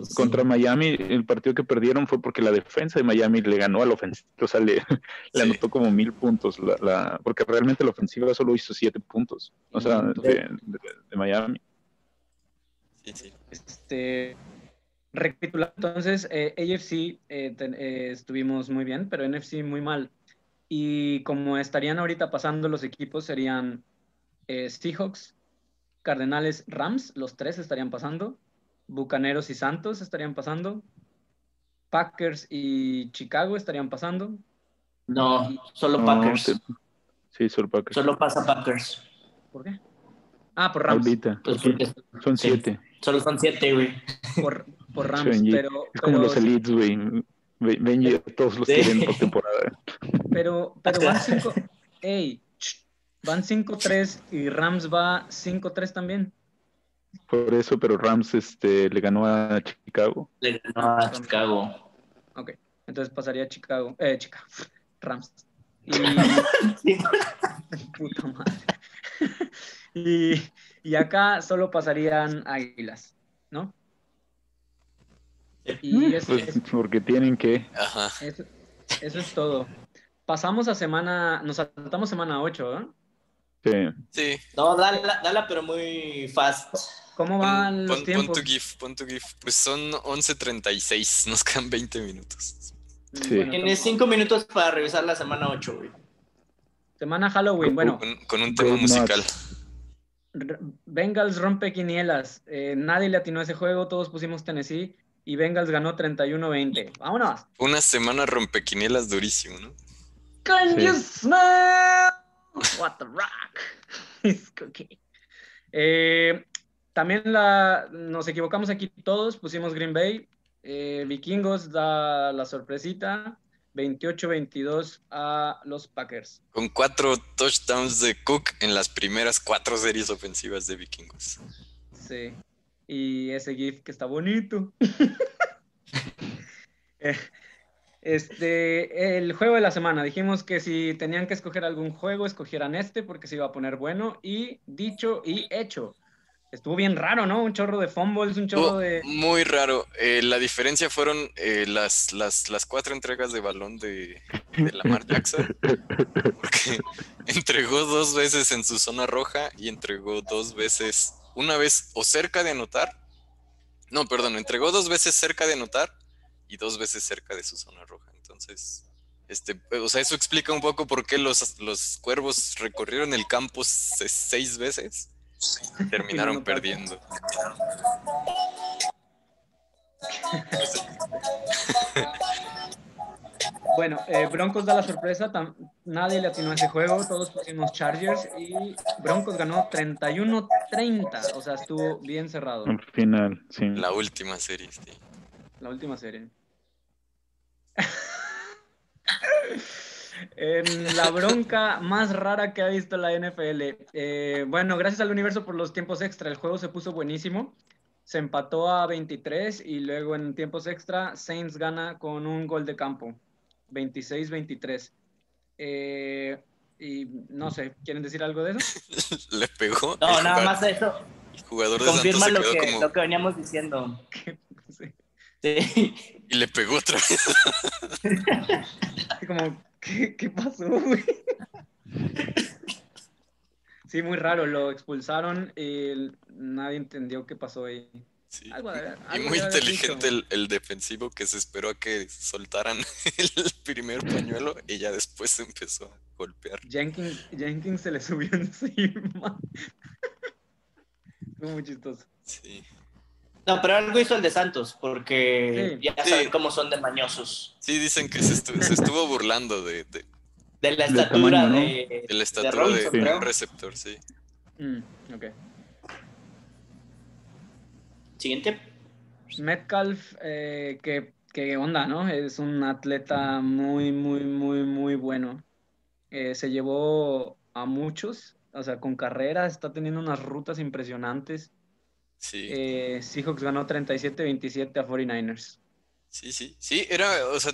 Sí. Contra Miami, el partido que perdieron fue porque la defensa de Miami le ganó a la ofensiva. O sea, le, anotó como mil puntos. La, la- porque realmente la ofensiva solo hizo siete puntos. O sea, de, de- de Miami. Sí, sí. Este, recapitulando, entonces, eh, AFC eh, ten- eh, estuvimos muy bien, pero NFC muy mal. Y como estarían ahorita pasando los equipos, serían Seahawks, Cardenales, Rams, los tres estarían pasando. Bucaneros y Santos estarían pasando. Packers y Chicago estarían pasando. No, solo No, Packers. te- Sí, solo Packers. Solo pasa Packers. ¿Por qué? Ah, por Rams. Ahorita. Pues porque Son Sí. siete. solo son siete, güey. Por, Rams, Benji. pero, Es como pero, los elites, güey. Benji todos los Sí. tienen por temporada. pero, pero van 5. Ey, van 5-3 y Rams va 5-3 también. Por eso, pero Rams este, le ganó a Chicago. Le ganó a Chicago. Ok, entonces pasaría Chicago. Eh, Chicago. Rams. Y. Sí. Puta madre. y, y acá solo pasarían Águilas, ¿no? Y eso, Pues es- porque tienen que. Ajá. eso- eso es todo. Pasamos a semana, nos saltamos semana 8, ¿eh? que- Sí. No, dala, dala, pero muy fast. ¿Cómo van Pon, los pon- pon tiempos? tu GIF, pon tu GIF. Pues son 11.36, nos quedan 20 minutos. Sí. Bueno, Tienes cinco minutos para revisar la semana 8, güey. semana Halloween, bueno, Con, con un tema Good musical. Bengals rompe quinielas. Eh, nadie le atinó a ese juego, todos pusimos Tennessee y Bengals ganó 31-20. Vámonos. Una semana rompequinielas durísimo, ¿no? Can Sí. you smell what the rock is cooking? Eh, también la, nos equivocamos aquí todos, pusimos Green Bay. Eh, Vikingos da la sorpresita, 28-22 a los Packers. Con cuatro touchdowns de Cook en las primeras cuatro series ofensivas de Vikingos. Sí. Y ese GIF que está bonito. Eh, Este, el juego de la semana. Dijimos que si tenían que escoger algún juego, escogieran este porque se iba a poner bueno. Y dicho y hecho. Estuvo bien raro, ¿no? Un chorro de fumbles, un chorro de. Muy raro. Eh, la diferencia fueron eh, las, las, las cuatro entregas de balón de, de Lamar Jackson. Porque entregó dos veces en su zona roja y entregó dos veces, una vez o cerca de anotar. No, perdón, entregó dos veces cerca de anotar y dos veces cerca de su zona roja. Entonces, este, o sea, eso explica un poco por qué los, los cuervos recorrieron el campo se- seis veces terminaron perdiendo. Bueno, eh, Broncos da la sorpresa. tam- Nadie le atinó a ese juego. Todos pusimos Chargers y Broncos ganó 31-30. O sea, estuvo bien cerrado. Al final, sí. La última serie, sí. La última serie. en la bronca más rara que ha visto la NFL. Eh, bueno, gracias al universo por los tiempos extra. El juego se puso buenísimo. Se empató a 23 y luego en tiempos extra Saints gana con un gol de campo. 26-23. Eh, y no sé, ¿quieren decir algo de eso? Le pegó. No, nada jugador- más eso. El jugador de Santos Confirma se lo quedó que, como. lo que veníamos diciendo. Sí. Sí. Y le pegó otra vez. Como, ¿qué, qué pasó, güey? Sí, muy raro, lo expulsaron y el- nadie entendió qué pasó ahí. Sí. Algo de- Y muy inteligente el, el defensivo que se esperó a que soltaran el primer pañuelo y ya después empezó a golpear. Jenkins, Jenkins se le subió encima. Fue muy chistoso. Sí. No, pero algo hizo el de Santos, porque Sí. ya Sí. saben cómo son de mañosos. Sí, dicen que se estuvo, se estuvo burlando de, de- De la Del estatura tamaño, ¿no? de, de la de estatura de, Robinson, de creo. un receptor, sí. Mm, ok. Siguiente. Metcalf, eh, que, que onda, ¿no? Es un atleta muy, muy, muy, muy bueno. Eh, se llevó a muchos, o sea, con carrera, está teniendo unas rutas impresionantes. Sí, Eh, Seahawks ganó 37-27 a 49ers. sí, sí. Sí, era, o sea,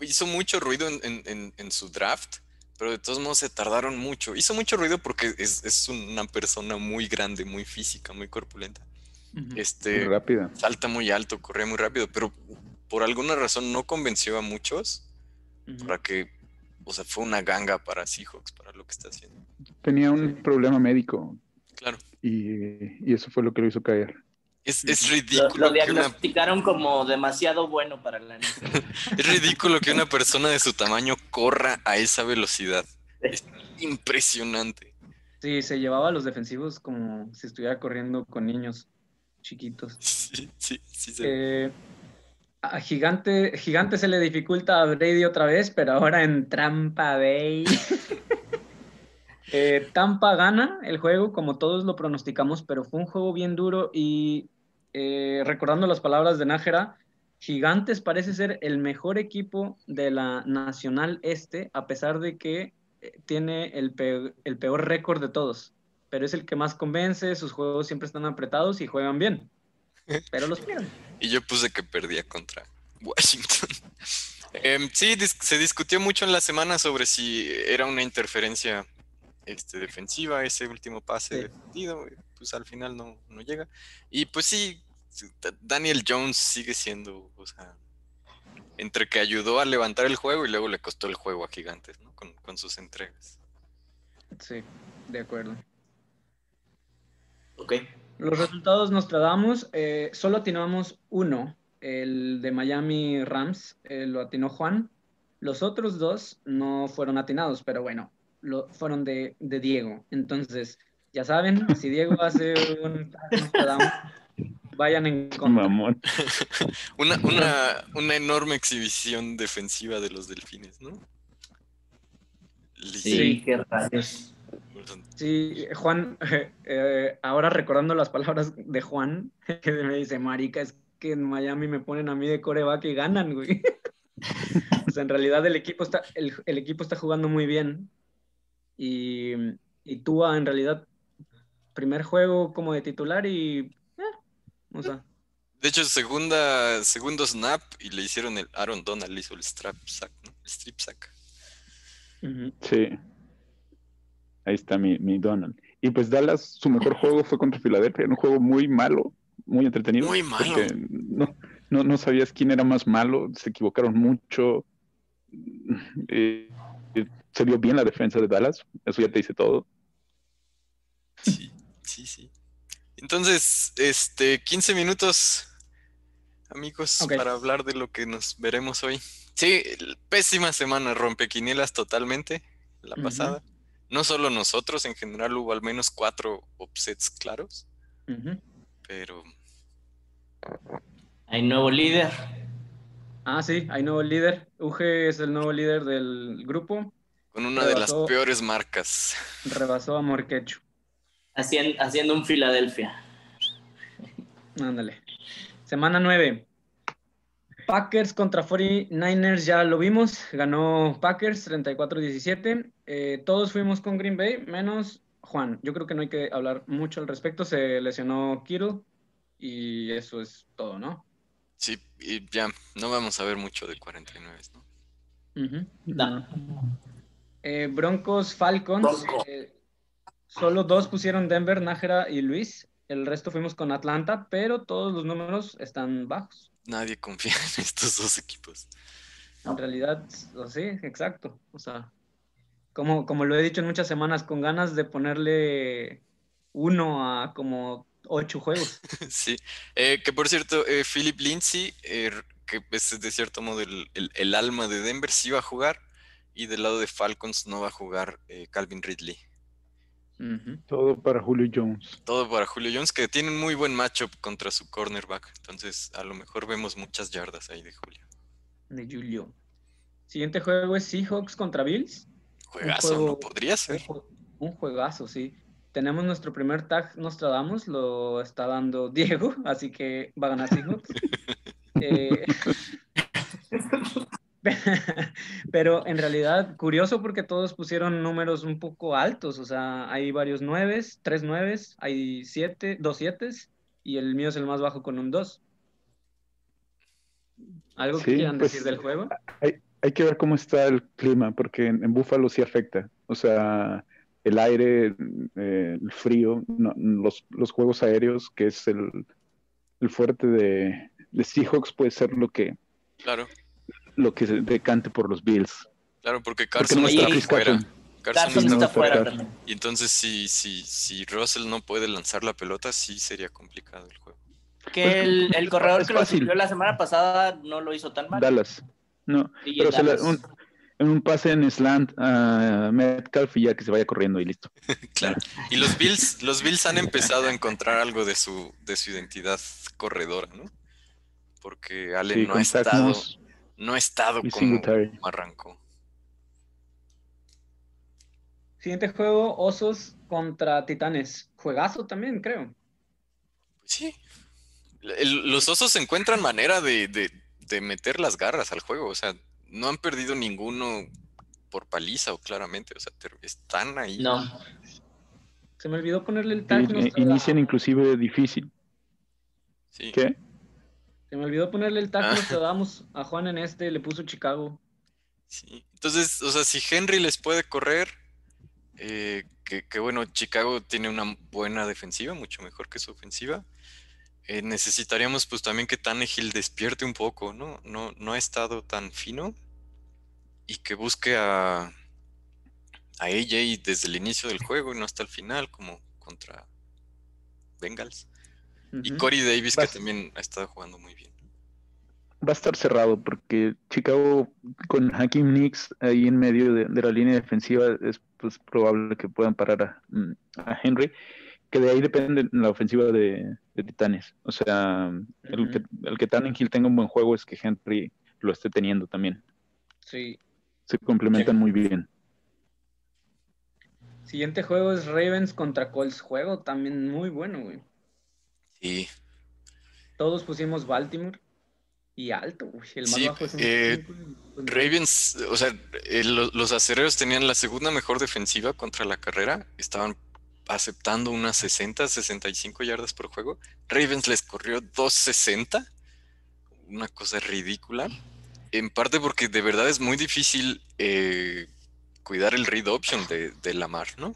hizo mucho ruido en, en- en- en su draft, pero de todos modos se tardaron mucho. Hizo mucho ruido porque es, es una persona muy grande, muy física, muy corpulenta. Ujú. Muy Este, rápida. salta muy alto, corre muy rápido, pero por alguna razón no convenció a muchos para que, o sea, fue una ganga para Seahawks, para lo que está haciendo. Tenía un problema médico Claro, y, y eso fue lo que lo hizo caer. es, es Lo, ridículo lo una, diagnosticaron como demasiado bueno para la es ridículo que una persona de su tamaño corra a esa velocidad. Es impresionante. Sí, se llevaba a los defensivos como si estuviera corriendo con niños chiquitos. Sí, sí, sí. se- Eh, a Gigante, Gigante se le dificulta a Brady otra vez, pero ahora en Trampa Bay. Eh, Tampa gana el juego, como todos lo pronosticamos, pero fue un juego bien duro y eh, recordando las palabras de Nájera, Gigantes parece ser el mejor equipo de la Nacional Este, a pesar de que eh, tiene el peor, récord de todos, pero es el que más convence, sus juegos siempre están apretados y juegan bien, pero los pierden. y yo puse que perdía contra Washington. Em, sí, se discutió mucho en la semana sobre si era una interferencia este, defensiva ese último pase Sí. defendido, pues al final no, no llega. Y pues sí, Daniel Jones sigue siendo, o sea, entre que ayudó a levantar el juego y luego le costó el juego a Gigantes, ¿no? Con, con sus entregas. Sí, de acuerdo. Ok. Los resultados Nostradamus, eh, solo atinamos uno, el de Miami Rams, eh, lo atinó Juan. Los otros dos no fueron atinados, pero bueno, lo, fueron de, de Diego. Entonces, ya saben, si Diego hace un vayan en contra. Mamón. Una, una, una enorme exhibición defensiva de los delfines, ¿no? Sí, Sí. qué rayos. Sí, Juan, eh, ahora recordando las palabras de Juan, que me dice, marica, es que en Miami me ponen a mí de coreback y ganan, güey. o sea, en realidad el equipo está, el, el equipo está jugando muy bien. Y, y Tua, en realidad, primer juego como de titular y... eh, o sea, De hecho, segunda, segundo snap y le hicieron el Aaron Donald, hizo el strap sack, ¿no? El strip sack. Sí. Ahí está mi, mi Donald. Y pues Dallas, su mejor juego fue contra Filadelfia. Era un juego muy malo, muy entretenido. Muy malo. porque No, no, no sabías quién era más malo. Se equivocaron mucho. Eh, eh, se vio bien la defensa de Dallas. Eso ya te dice todo. Sí, sí, sí. Entonces, este, 15 minutos, amigos, para hablar de lo que nos veremos hoy. Sí, pésima semana, rompequinielas totalmente, la pasada. No solo nosotros, en general hubo al menos cuatro upsets claros, pero Hay nuevo líder. Ah, sí, hay nuevo líder. Uge es el nuevo líder del grupo. Con una de las peores marcas. Rebasó a Morquecho. Haciendo, haciendo un Filadelfia. Ándale. Semana 9. Packers contra 49ers, ya lo vimos. Ganó Packers 34-17. Eh, todos fuimos con Green Bay, menos Juan. Yo creo que no hay que hablar mucho al respecto. Se lesionó Kittle y eso es todo, ¿no? Sí, y ya, no vamos a ver mucho de 49, ¿no? Ujú. No. Eh, Broncos, Falcons. eh, solo dos pusieron Denver, Nájera y Luis. El resto fuimos con Atlanta, pero todos los números están bajos. Nadie confía en estos dos equipos. En realidad, o sí, exacto. O sea, como, como lo he dicho en muchas semanas, con ganas de ponerle uno a como ocho juegos. Sí, Eh, que por cierto, eh, Philip Lindsay, eh, que es de cierto modo el, el- el alma de Denver, sí va a jugar, y del lado de Falcons no va a jugar eh, Calvin Ridley. Todo para Julio Jones. Todo para Julio Jones, que tiene un muy buen matchup contra su cornerback, entonces a lo mejor vemos muchas yardas ahí de Julio. De Julio. Siguiente juego es Seahawks contra Bills. Juegazo, juego- ¿no? Podría Un, ser. un juegazo, sí. Tenemos nuestro primer tag Nostradamus, lo está dando Diego, así que va a ganar Seahawks. Eh, Pero en realidad, curioso porque todos pusieron números un poco altos, o sea, hay varios nueves, tres nueves, hay siete, dos sietes, y el mío es el más bajo con un dos. ¿Algo que Sí, quieran pues, decir del juego? Hay que ver cómo está el clima, porque en, en Búfalo sí afecta. O sea, el aire, eh, el frío, no- los, los juegos aéreos, que es el, el fuerte de, de Seahawks, puede ser lo que, Claro, lo que se decante por los Bills. claro, porque Porque Carson no está fuera. Carson. Carson está no está fuera también. Y entonces si, si, si Russell no puede lanzar la pelota, sí sería complicado el juego. Que el, el corredor es que lo fácil. subió la semana pasada no lo hizo tan mal. Dallas. No, Sí, pero se le- Dallas. un, en un pase en slant a Metcalf y ya que se vaya corriendo y listo. Claro. Y los Bills, los Bills han empezado a encontrar algo de su, de su identidad corredora, ¿no? Porque Allen Sí, no, ha estado, no ha estado y como, arrancó. Siguiente juego, Osos contra Titanes. Juegazo también, creo. Pues sí. El- los osos encuentran manera de, de- de meter las garras al juego. O sea, no han perdido ninguno por paliza o claramente. O sea, están ahí. No. Se me olvidó ponerle el tag. inician inclusive difícil. Sí. ¿Qué? Se me olvidó ponerle el tag Ah. damos a Juan en este, le puso Chicago. Sí. Entonces, o sea, si Henry les puede correr, eh, que, que bueno, Chicago tiene una buena defensiva, mucho mejor que su ofensiva. eh, necesitaríamos pues también que Tannehill despierte un poco, ¿no? No, no ha estado tan fino y que busque a, a AJ desde el inicio del juego y no hasta el final, como contra Bengals. Y. Corey Davis, que también ha estado jugando muy bien. Va a estar cerrado porque Chicago con Hakim Nicks ahí en medio de, de la línea defensiva es pues, probable que puedan parar a, mm, a Henry, que de ahí depende la ofensiva de, de Titanes. O sea, el que, el que Tannehill tenga un buen juego es que Henry lo esté teniendo también. Sí. Se complementan muy bien. Siguiente juego es Ravens contra Colts. Juego también muy bueno, güey. Todos pusimos Baltimore y alto, güey. El más Sí, bajo es un eh, Ravens, o sea, eh, lo- los acereros tenían la segunda mejor defensiva contra la carrera. Estaban aceptando unas 60, 65 yardas por juego. Ravens les corrió 260. Una cosa ridícula. En parte porque de verdad es muy difícil eh, cuidar el read option de, de Lamar, ¿no?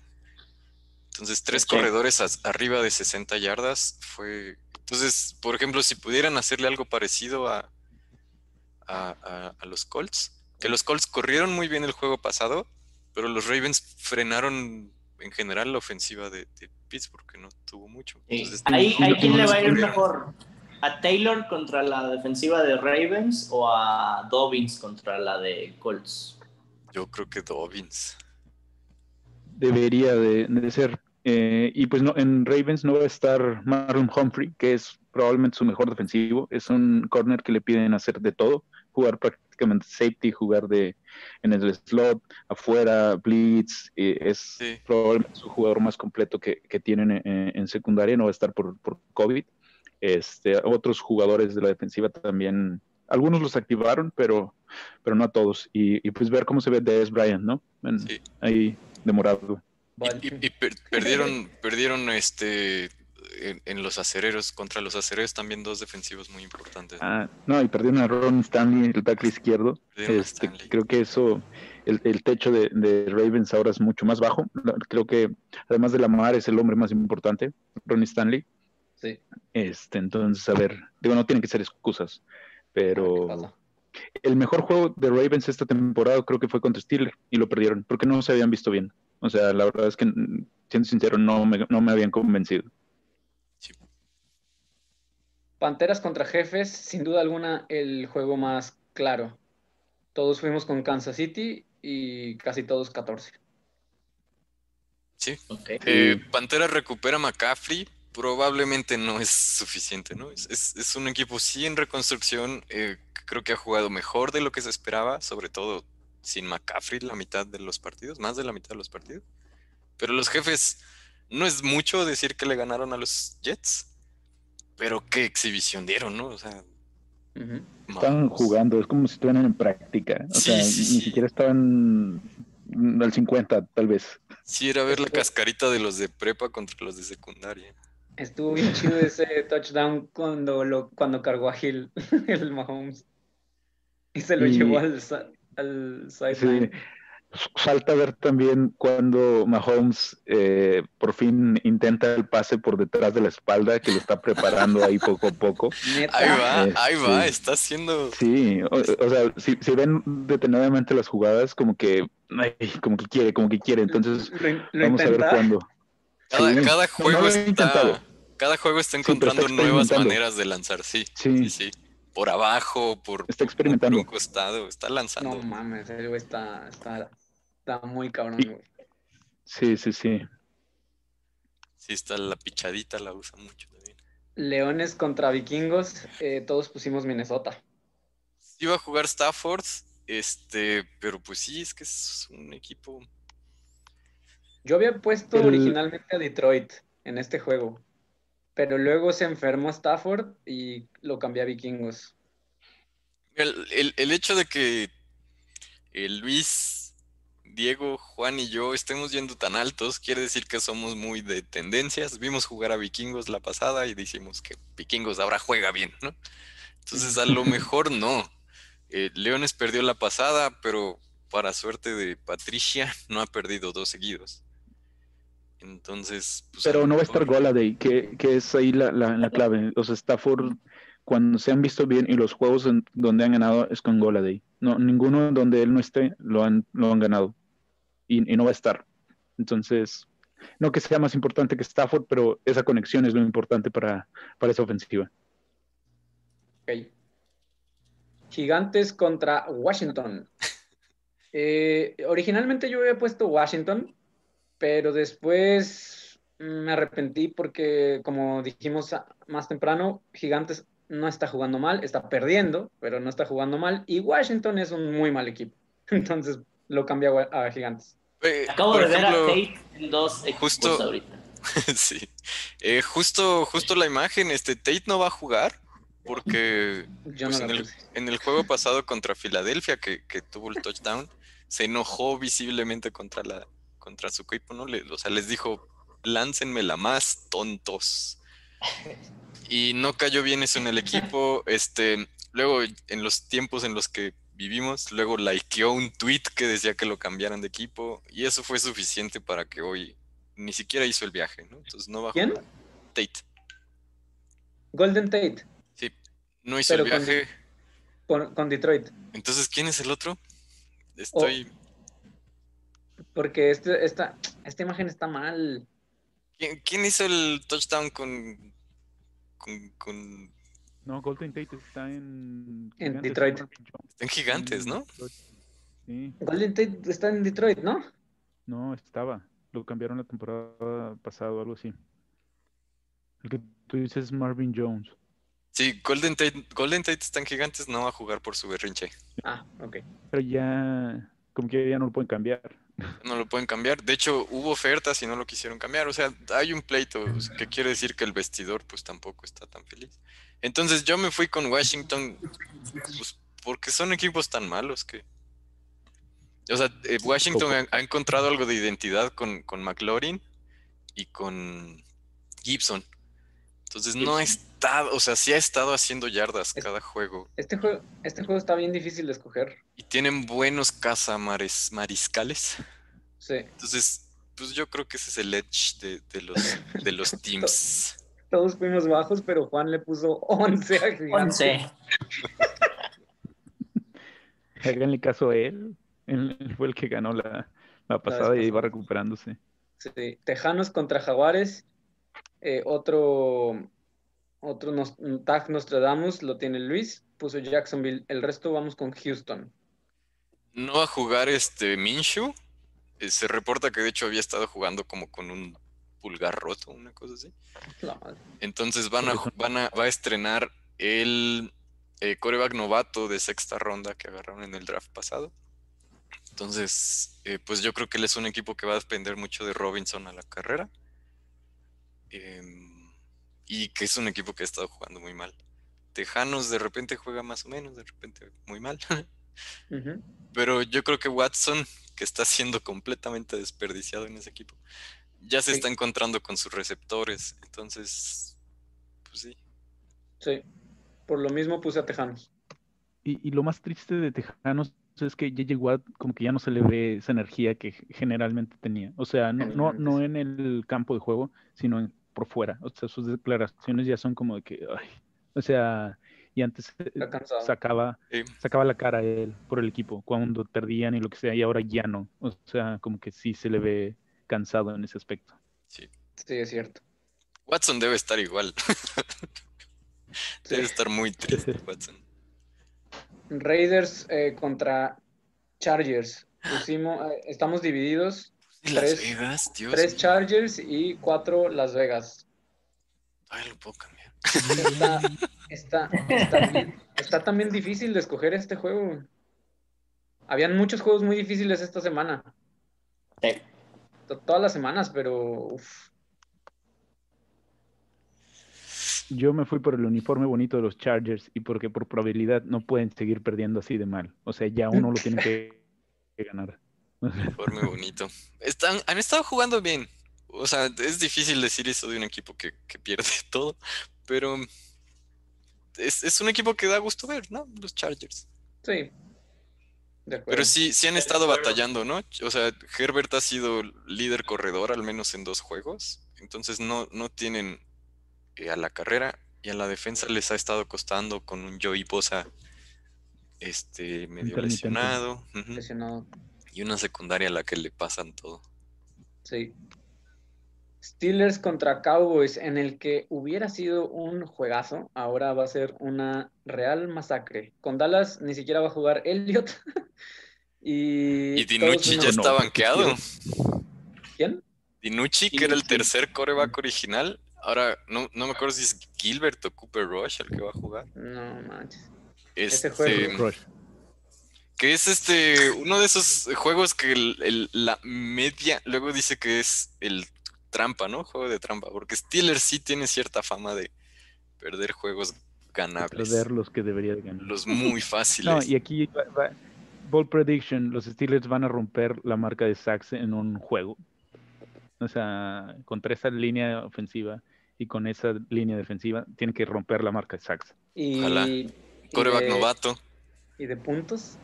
Entonces, tres Sí. corredores arriba de 60 yardas fue. Entonces, por ejemplo, si pudieran hacerle algo parecido a, a, a- a los Colts, que los Colts corrieron muy bien el juego pasado, pero los Ravens frenaron en general la ofensiva de, de Pittsburgh, que no tuvo mucho. Entonces, Ahí, no- ahí quién le va a ir mejor. ¿A Taylor contra la defensiva de Ravens o a Dobbins contra la de Colts? yo creo que Dobbins. Debería de, de ser. Eh, y pues no, en Ravens no va a estar Marlon Humphrey, que es probablemente su mejor defensivo. Es un corner que le piden hacer de todo, jugar prácticamente safety, jugar de en el slot, afuera, blitz. eh, es Sí. probablemente su jugador más completo que, que tienen en, en secundaria. No va a estar por, por COVID. Este, otros jugadores de la defensiva también, algunos los activaron, pero, pero no a todos. Y, y pues ver cómo se ve Dez Bryant, ¿no? En- Sí. Ahí demorado. Y, y- y per- perdieron, perdieron este en, en los acereros, contra los acereros también dos defensivos muy importantes. ¿no? Ah, no, y perdieron a Ron Stanley, el tackle izquierdo. Este, creo que eso, el, el techo de, de Ravens ahora es mucho más bajo. Creo que además de Lamar es el hombre más importante, Ronnie Stanley. Sí. Este, entonces, a ver, digo, no tienen que ser excusas, ¿Qué pero? El mejor juego de Ravens esta temporada creo que fue contra Steelers y lo perdieron porque no se habían visto bien. O sea, la verdad es que, siendo sincero, no me, no me habían convencido. Sí. Panteras contra Jefes, sin duda alguna el juego más claro. Todos fuimos con Kansas City y casi todos 14. Sí. Ok. Eh, Pantera recupera a McCaffrey. Probablemente no es suficiente, ¿no? Es, es- es un equipo sí en reconstrucción. eh, creo que ha jugado mejor de lo que se esperaba, sobre todo sin McCaffrey la mitad de los partidos, más de la mitad de los partidos. Pero los jefes, no es mucho decir que le ganaron a los Jets, pero qué exhibición dieron, ¿no? O sea. Estaban Mahomes. jugando, es como si estuvieran en práctica. O Sí, sea, sí, ni sí. siquiera estaban al 50, tal vez. Sí, era ver la Esto- cascarita de los de prepa contra los de secundaria. Estuvo bien chido ese touchdown cuando, lo, cuando cargó a Hill, el Mahomes. Y se lo Y- llevó al, al sideline. Sí. Falta ver también cuando Mahomes eh, por fin intenta el pase por detrás de la espalda, que lo está preparando ahí poco a poco. Neta. Ahí va, Este- ahí va, está haciendo... Sí, o, o sea, si, si ven detenidamente las jugadas, como que, ay, como que quiere, como que quiere. Entonces, Lo, in- lo vamos a ver cuándo. Cada, Sí. cada juego no está... Cada juego está Sí, pero está encontrando nuevas maneras de lanzar, sí. Sí. Sí, sí. Por abajo, por, Está por un costado, está lanzando. No mames, el güey está, está, está muy cabrón, güey. Sí, sí, sí. Sí, está la pichadita, la usa mucho también. Leones contra vikingos, eh, todos pusimos Minnesota. Iba a jugar Stafford, este, pero pues sí, es que es un equipo. Yo había puesto El- originalmente a Detroit en este juego, pero luego se enfermó Stafford y lo cambié a Vikingos. El, el- el hecho de que eh, Luis, Diego, Juan y yo estemos yendo tan altos quiere decir que somos muy de tendencias. Vimos jugar a Vikingos la pasada y decimos que Vikingos ahora juega bien, ¿no? Entonces a lo mejor no. Eh, Leones perdió la pasada, pero para suerte de Patricia no ha perdido dos seguidos. Entonces, pues, Pero no va a estar Goladay, que, que es ahí la, la, la clave. O sea, Stafford, cuando se han visto bien y los juegos en donde han ganado es con Goladay. No, ninguno donde él no esté lo han, lo han ganado. Y, y no va a estar. Entonces, no que sea más importante que Stafford, pero esa conexión es lo importante para, para esa ofensiva. Ok. Gigantes contra Washington. Eh, originalmente yo había puesto Washington, pero después me arrepentí porque, como dijimos más temprano, Gigantes no está jugando mal, está perdiendo, pero no está jugando mal, y Washington es un muy mal equipo. Entonces lo cambié a, Gigantes. Eh, Acabo de ver a Tate en dos equipos justo- ahorita. Sí. Eh, justo, justo la imagen, este Tate no va a jugar porque Pues no en, la el, puse. en el juego pasado contra Filadelfia, que, que tuvo el touchdown, se enojó visiblemente contra, la, contra su equipo, ¿no? Le- o sea, les dijo, láncenmela más, tontos. Y no cayó bien eso en el equipo. Este, luego, en los tiempos en los que vivimos, luego likeó un tweet que decía que lo cambiaran de equipo, y eso fue suficiente para que hoy ni siquiera hizo el viaje, ¿no? Entonces no a ¿Quién? Tate. Golden Tate Sí, no hizo el Pero viaje. con, con Detroit, Entonces, ¿quién es el otro? Estoy. Porque este, esta, esta imagen está mal. ¿Quién, quién hizo el touchdown con. con. con- No, Golden Tate está en... En Detroit. está en gigantes, ¿no? Sí, Golden Tate está en Detroit, ¿no? no, estaba. Lo cambiaron la temporada pasada o algo así. El que tú dices es Marvin Jones. Sí, Golden Tate, Golden Tate está en gigantes, no va a jugar por su berrinche. Ah, ok. Pero ya, como que ya no lo pueden cambiar. No lo pueden cambiar. De hecho, hubo ofertas y no lo quisieron cambiar. O sea, hay un pleito, que quiere decir que el vestidor, pues tampoco está tan feliz. Entonces, yo me fui con Washington, pues, porque son equipos tan malos que. O sea, eh, Washington ha, ha encontrado algo de identidad con, con McLaurin y con Gibson. Entonces, no ha estado, o sea, sí ha estado haciendo yardas cada juego. Este juego, este juego está bien difícil de escoger. Y tienen buenos cazamares mariscales. Sí. Entonces, pues yo creo que ese es el edge de, de los, de los teams. Todos fuimos bajos, pero Juan le puso 11 a Gigantes. 11. Háganle caso a él. Él, él fue el que ganó la, la pasada y va recuperándose. Sí. Tejanos contra Jaguares. Eh, otro otro nos, tag Nostradamus lo tiene Luis. Puso Jacksonville. El resto vamos con Houston. No va a jugar este Minshew. Eh, se reporta que de hecho había estado jugando como con un pulgar roto, una cosa así. Entonces van a, van a, va a estrenar el eh, coreback novato de sexta ronda que agarraron en el draft pasado. Entonces, eh, pues yo creo que él es un equipo que va a depender mucho de Robinson a la carrera. Em, y que es un equipo que ha estado jugando muy mal. Tejanos de repente juega más o menos, de repente muy mal. Pero yo creo que Watson, que está siendo completamente desperdiciado en ese equipo, ya se Sí. está encontrando con sus receptores. Entonces, pues sí. Sí. Por lo mismo puse a Tejanos. Y, y lo más triste de Tejanos es que J.J. Watt como que ya no se le ve esa energía que generalmente tenía. O sea, no, no, no en el campo de juego, sino en- por fuera. O sea, sus declaraciones ya son como de que, ay, o sea, y antes eh, sacaba, Sí. sacaba la cara a él por el equipo cuando perdían y lo que sea, y ahora ya no. O sea, como que sí se le ve cansado en ese aspecto. Sí. Sí, es cierto. Watson debe estar igual. Sí. Debe estar muy triste, Watson. Raiders eh, contra Chargers. Pusimos, eh, estamos divididos. ¿Y Las Tres- Vegas, Dios Tres mío. Chargers y cuatro Las Vegas. Ay, lo puedo cambiar. Está, está, está, bien- está también difícil de escoger este juego. Habían muchos juegos muy difíciles esta semana. Sí. todas las semanas, pero uf, Yo me fui por el uniforme bonito de los Chargers y porque por probabilidad no pueden seguir perdiendo así de mal. O sea, ya uno lo tiene que, que ganar. Uniforme bonito. Están, han estado jugando bien. O sea, es difícil decir eso de un equipo que, que pierde todo, pero es, es un equipo que da gusto ver, ¿no? Los Chargers. sí. De acuerdo. Pero sí, sí han estado batallando, ¿no? O sea, Herbert ha sido líder corredor al menos en dos juegos. Entonces no, no tienen eh, a la carrera y a la defensa les ha estado costando con un Joey Bosa este, medio lesionado. Lesionado. Y una secundaria a la que le pasan todo. Sí. Steelers contra Cowboys, en el que hubiera sido un juegazo, ahora va a ser una real masacre. Con Dallas ni siquiera va a jugar Elliot. y Y Dinucci ya no, está banqueado. ¿Quién? Dinucci, que era el tercer coreback original. Ahora, no, no me acuerdo si es Gilbert o Cooper Rush el que va a jugar. No manches. Este, Ese juego. Rush. Que es este uno de esos juegos que el- el- la media luego dice que es el trampa, ¿no? Juego de trampa, porque Steelers sí tiene cierta fama de perder juegos ganables, Perder los que debería de ganar. los muy No, fáciles. y aquí va, va- Bold Prediction, los Steelers van a romper la marca de sacks en un juego. O sea, contra esa línea ofensiva y con esa línea defensiva, tienen que romper la marca de sacks. Y, Ojalá. y Coreback de- novato. ¿Y de puntos?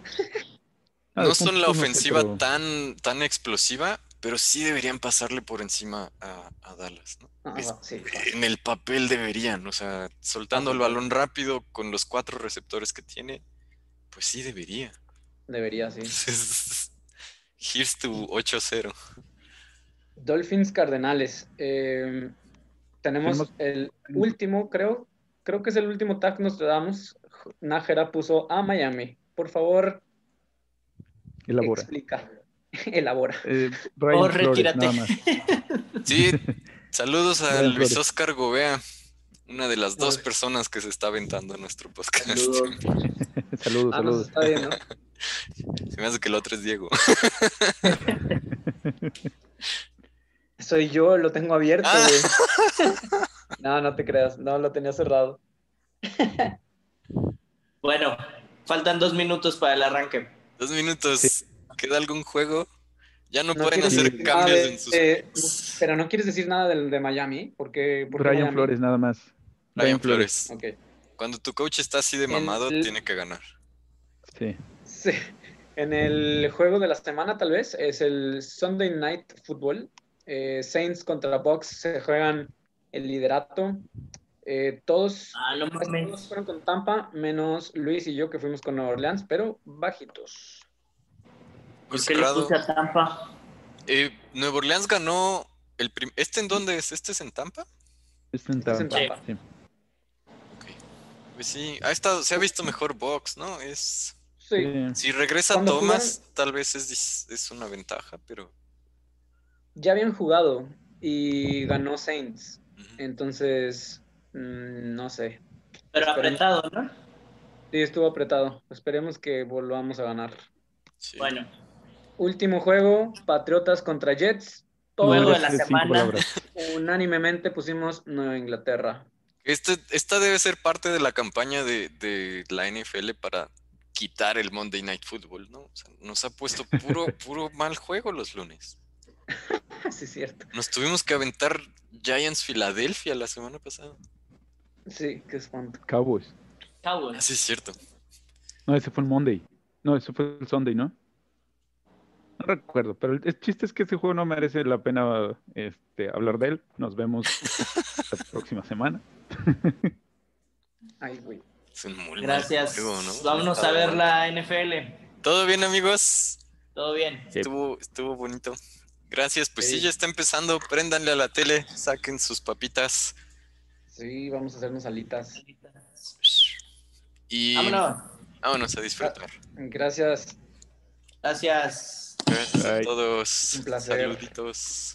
Ah, No de son la puntos no sé, ofensiva pero- tan, tan explosiva, pero sí deberían pasarle por encima a, a Dallas, ¿no? Ah, Es- va, sí. En el papel deberían, o sea, soltando el balón rápido con los cuatro receptores que tiene, pues sí debería. Debería, sí. Here's to 8-0. Dolphins Cardenales. eh, tenemos Tenemos- el último, creo, creo que es el último tag que nos damos. Nájera puso a Miami. Por favor, Elabora. explica, elabora. Eh, Brian O Flores, retírate. nada más. Sí, saludos a Brian Luis Flores. Oscar Gobea, una de las dos personas que se está aventando en nuestro podcast. Saludos. saludos, Ah, no, saludos. está bien, ¿no? Se me hace que el otro es Diego. Soy yo, lo tengo abierto, Ah. No, no te creas, no, lo tenía cerrado. Bueno, faltan dos minutos para el arranque. Dos minutos. Sí. ¿Queda algún juego? Ya no, No pueden hacer decir cambios de- en sus juegos. pero no quieres decir nada del de Miami, porque Brian Flores, nada más. Brian Flores. Cuando tu coach está así de mamado, el- tiene que ganar. Sí. Sí. En el juego de la semana, tal vez, es el Sunday Night Football. Eh, Saints contra Bucks se juegan el liderato. Eh, todos, Ah, no todos fueron con Tampa, menos Luis y yo que fuimos con Nueva Orleans, pero bajitos. ¿Por qué le puse a Tampa? Eh, Nueva Orleans ganó el prim- ¿Este en dónde es? ¿Este es en Tampa? Está en Está en Tampa. Tampa. Sí. Ok. Pues sí, ha estado, se ha visto mejor Box, ¿no? Es. Sí. Si regresa Cuando Thomas, tal vez es, es una ventaja, pero. ya habían jugado y ganó Saints. Entonces, mm, no sé. Pero Esperemos. apretado, ¿no? Sí, estuvo apretado. Esperemos que volvamos a ganar. Sí. Bueno, Último juego, Patriotas contra Jets. No, Todos de la semana. unánimemente pusimos Nueva Inglaterra. Este, esta debe ser parte de la campaña de, de la NFL para quitar el Monday Night Football, ¿no? O sea, nos ha puesto puro, puro mal juego los lunes. sí, es cierto. Nos tuvimos que aventar Giants Filadelfia la semana pasada. Sí, qué espanto. Cowboys. Cowboys. Así es cierto. No, ese fue el Monday. No, ese fue el Sunday, ¿no? No recuerdo, pero el, chiste es que ese juego no merece la pena este, hablar de él. Nos vemos la próxima semana. Ay, güey. Es un muy Gracias. juego, ¿no? Vámonos a ver la NFL. ¿Todo bien, amigos? Todo bien. Sí. Estuvo, estuvo bonito. Gracias. Pues sí, Sí. ya está empezando. Préndanle a la tele, saquen sus papitas. Sí, vamos a hacernos alitas. Y vámonos. vámonos a disfrutar. Ah, gracias. Gracias. Gracias a todos. Un placer. Saluditos.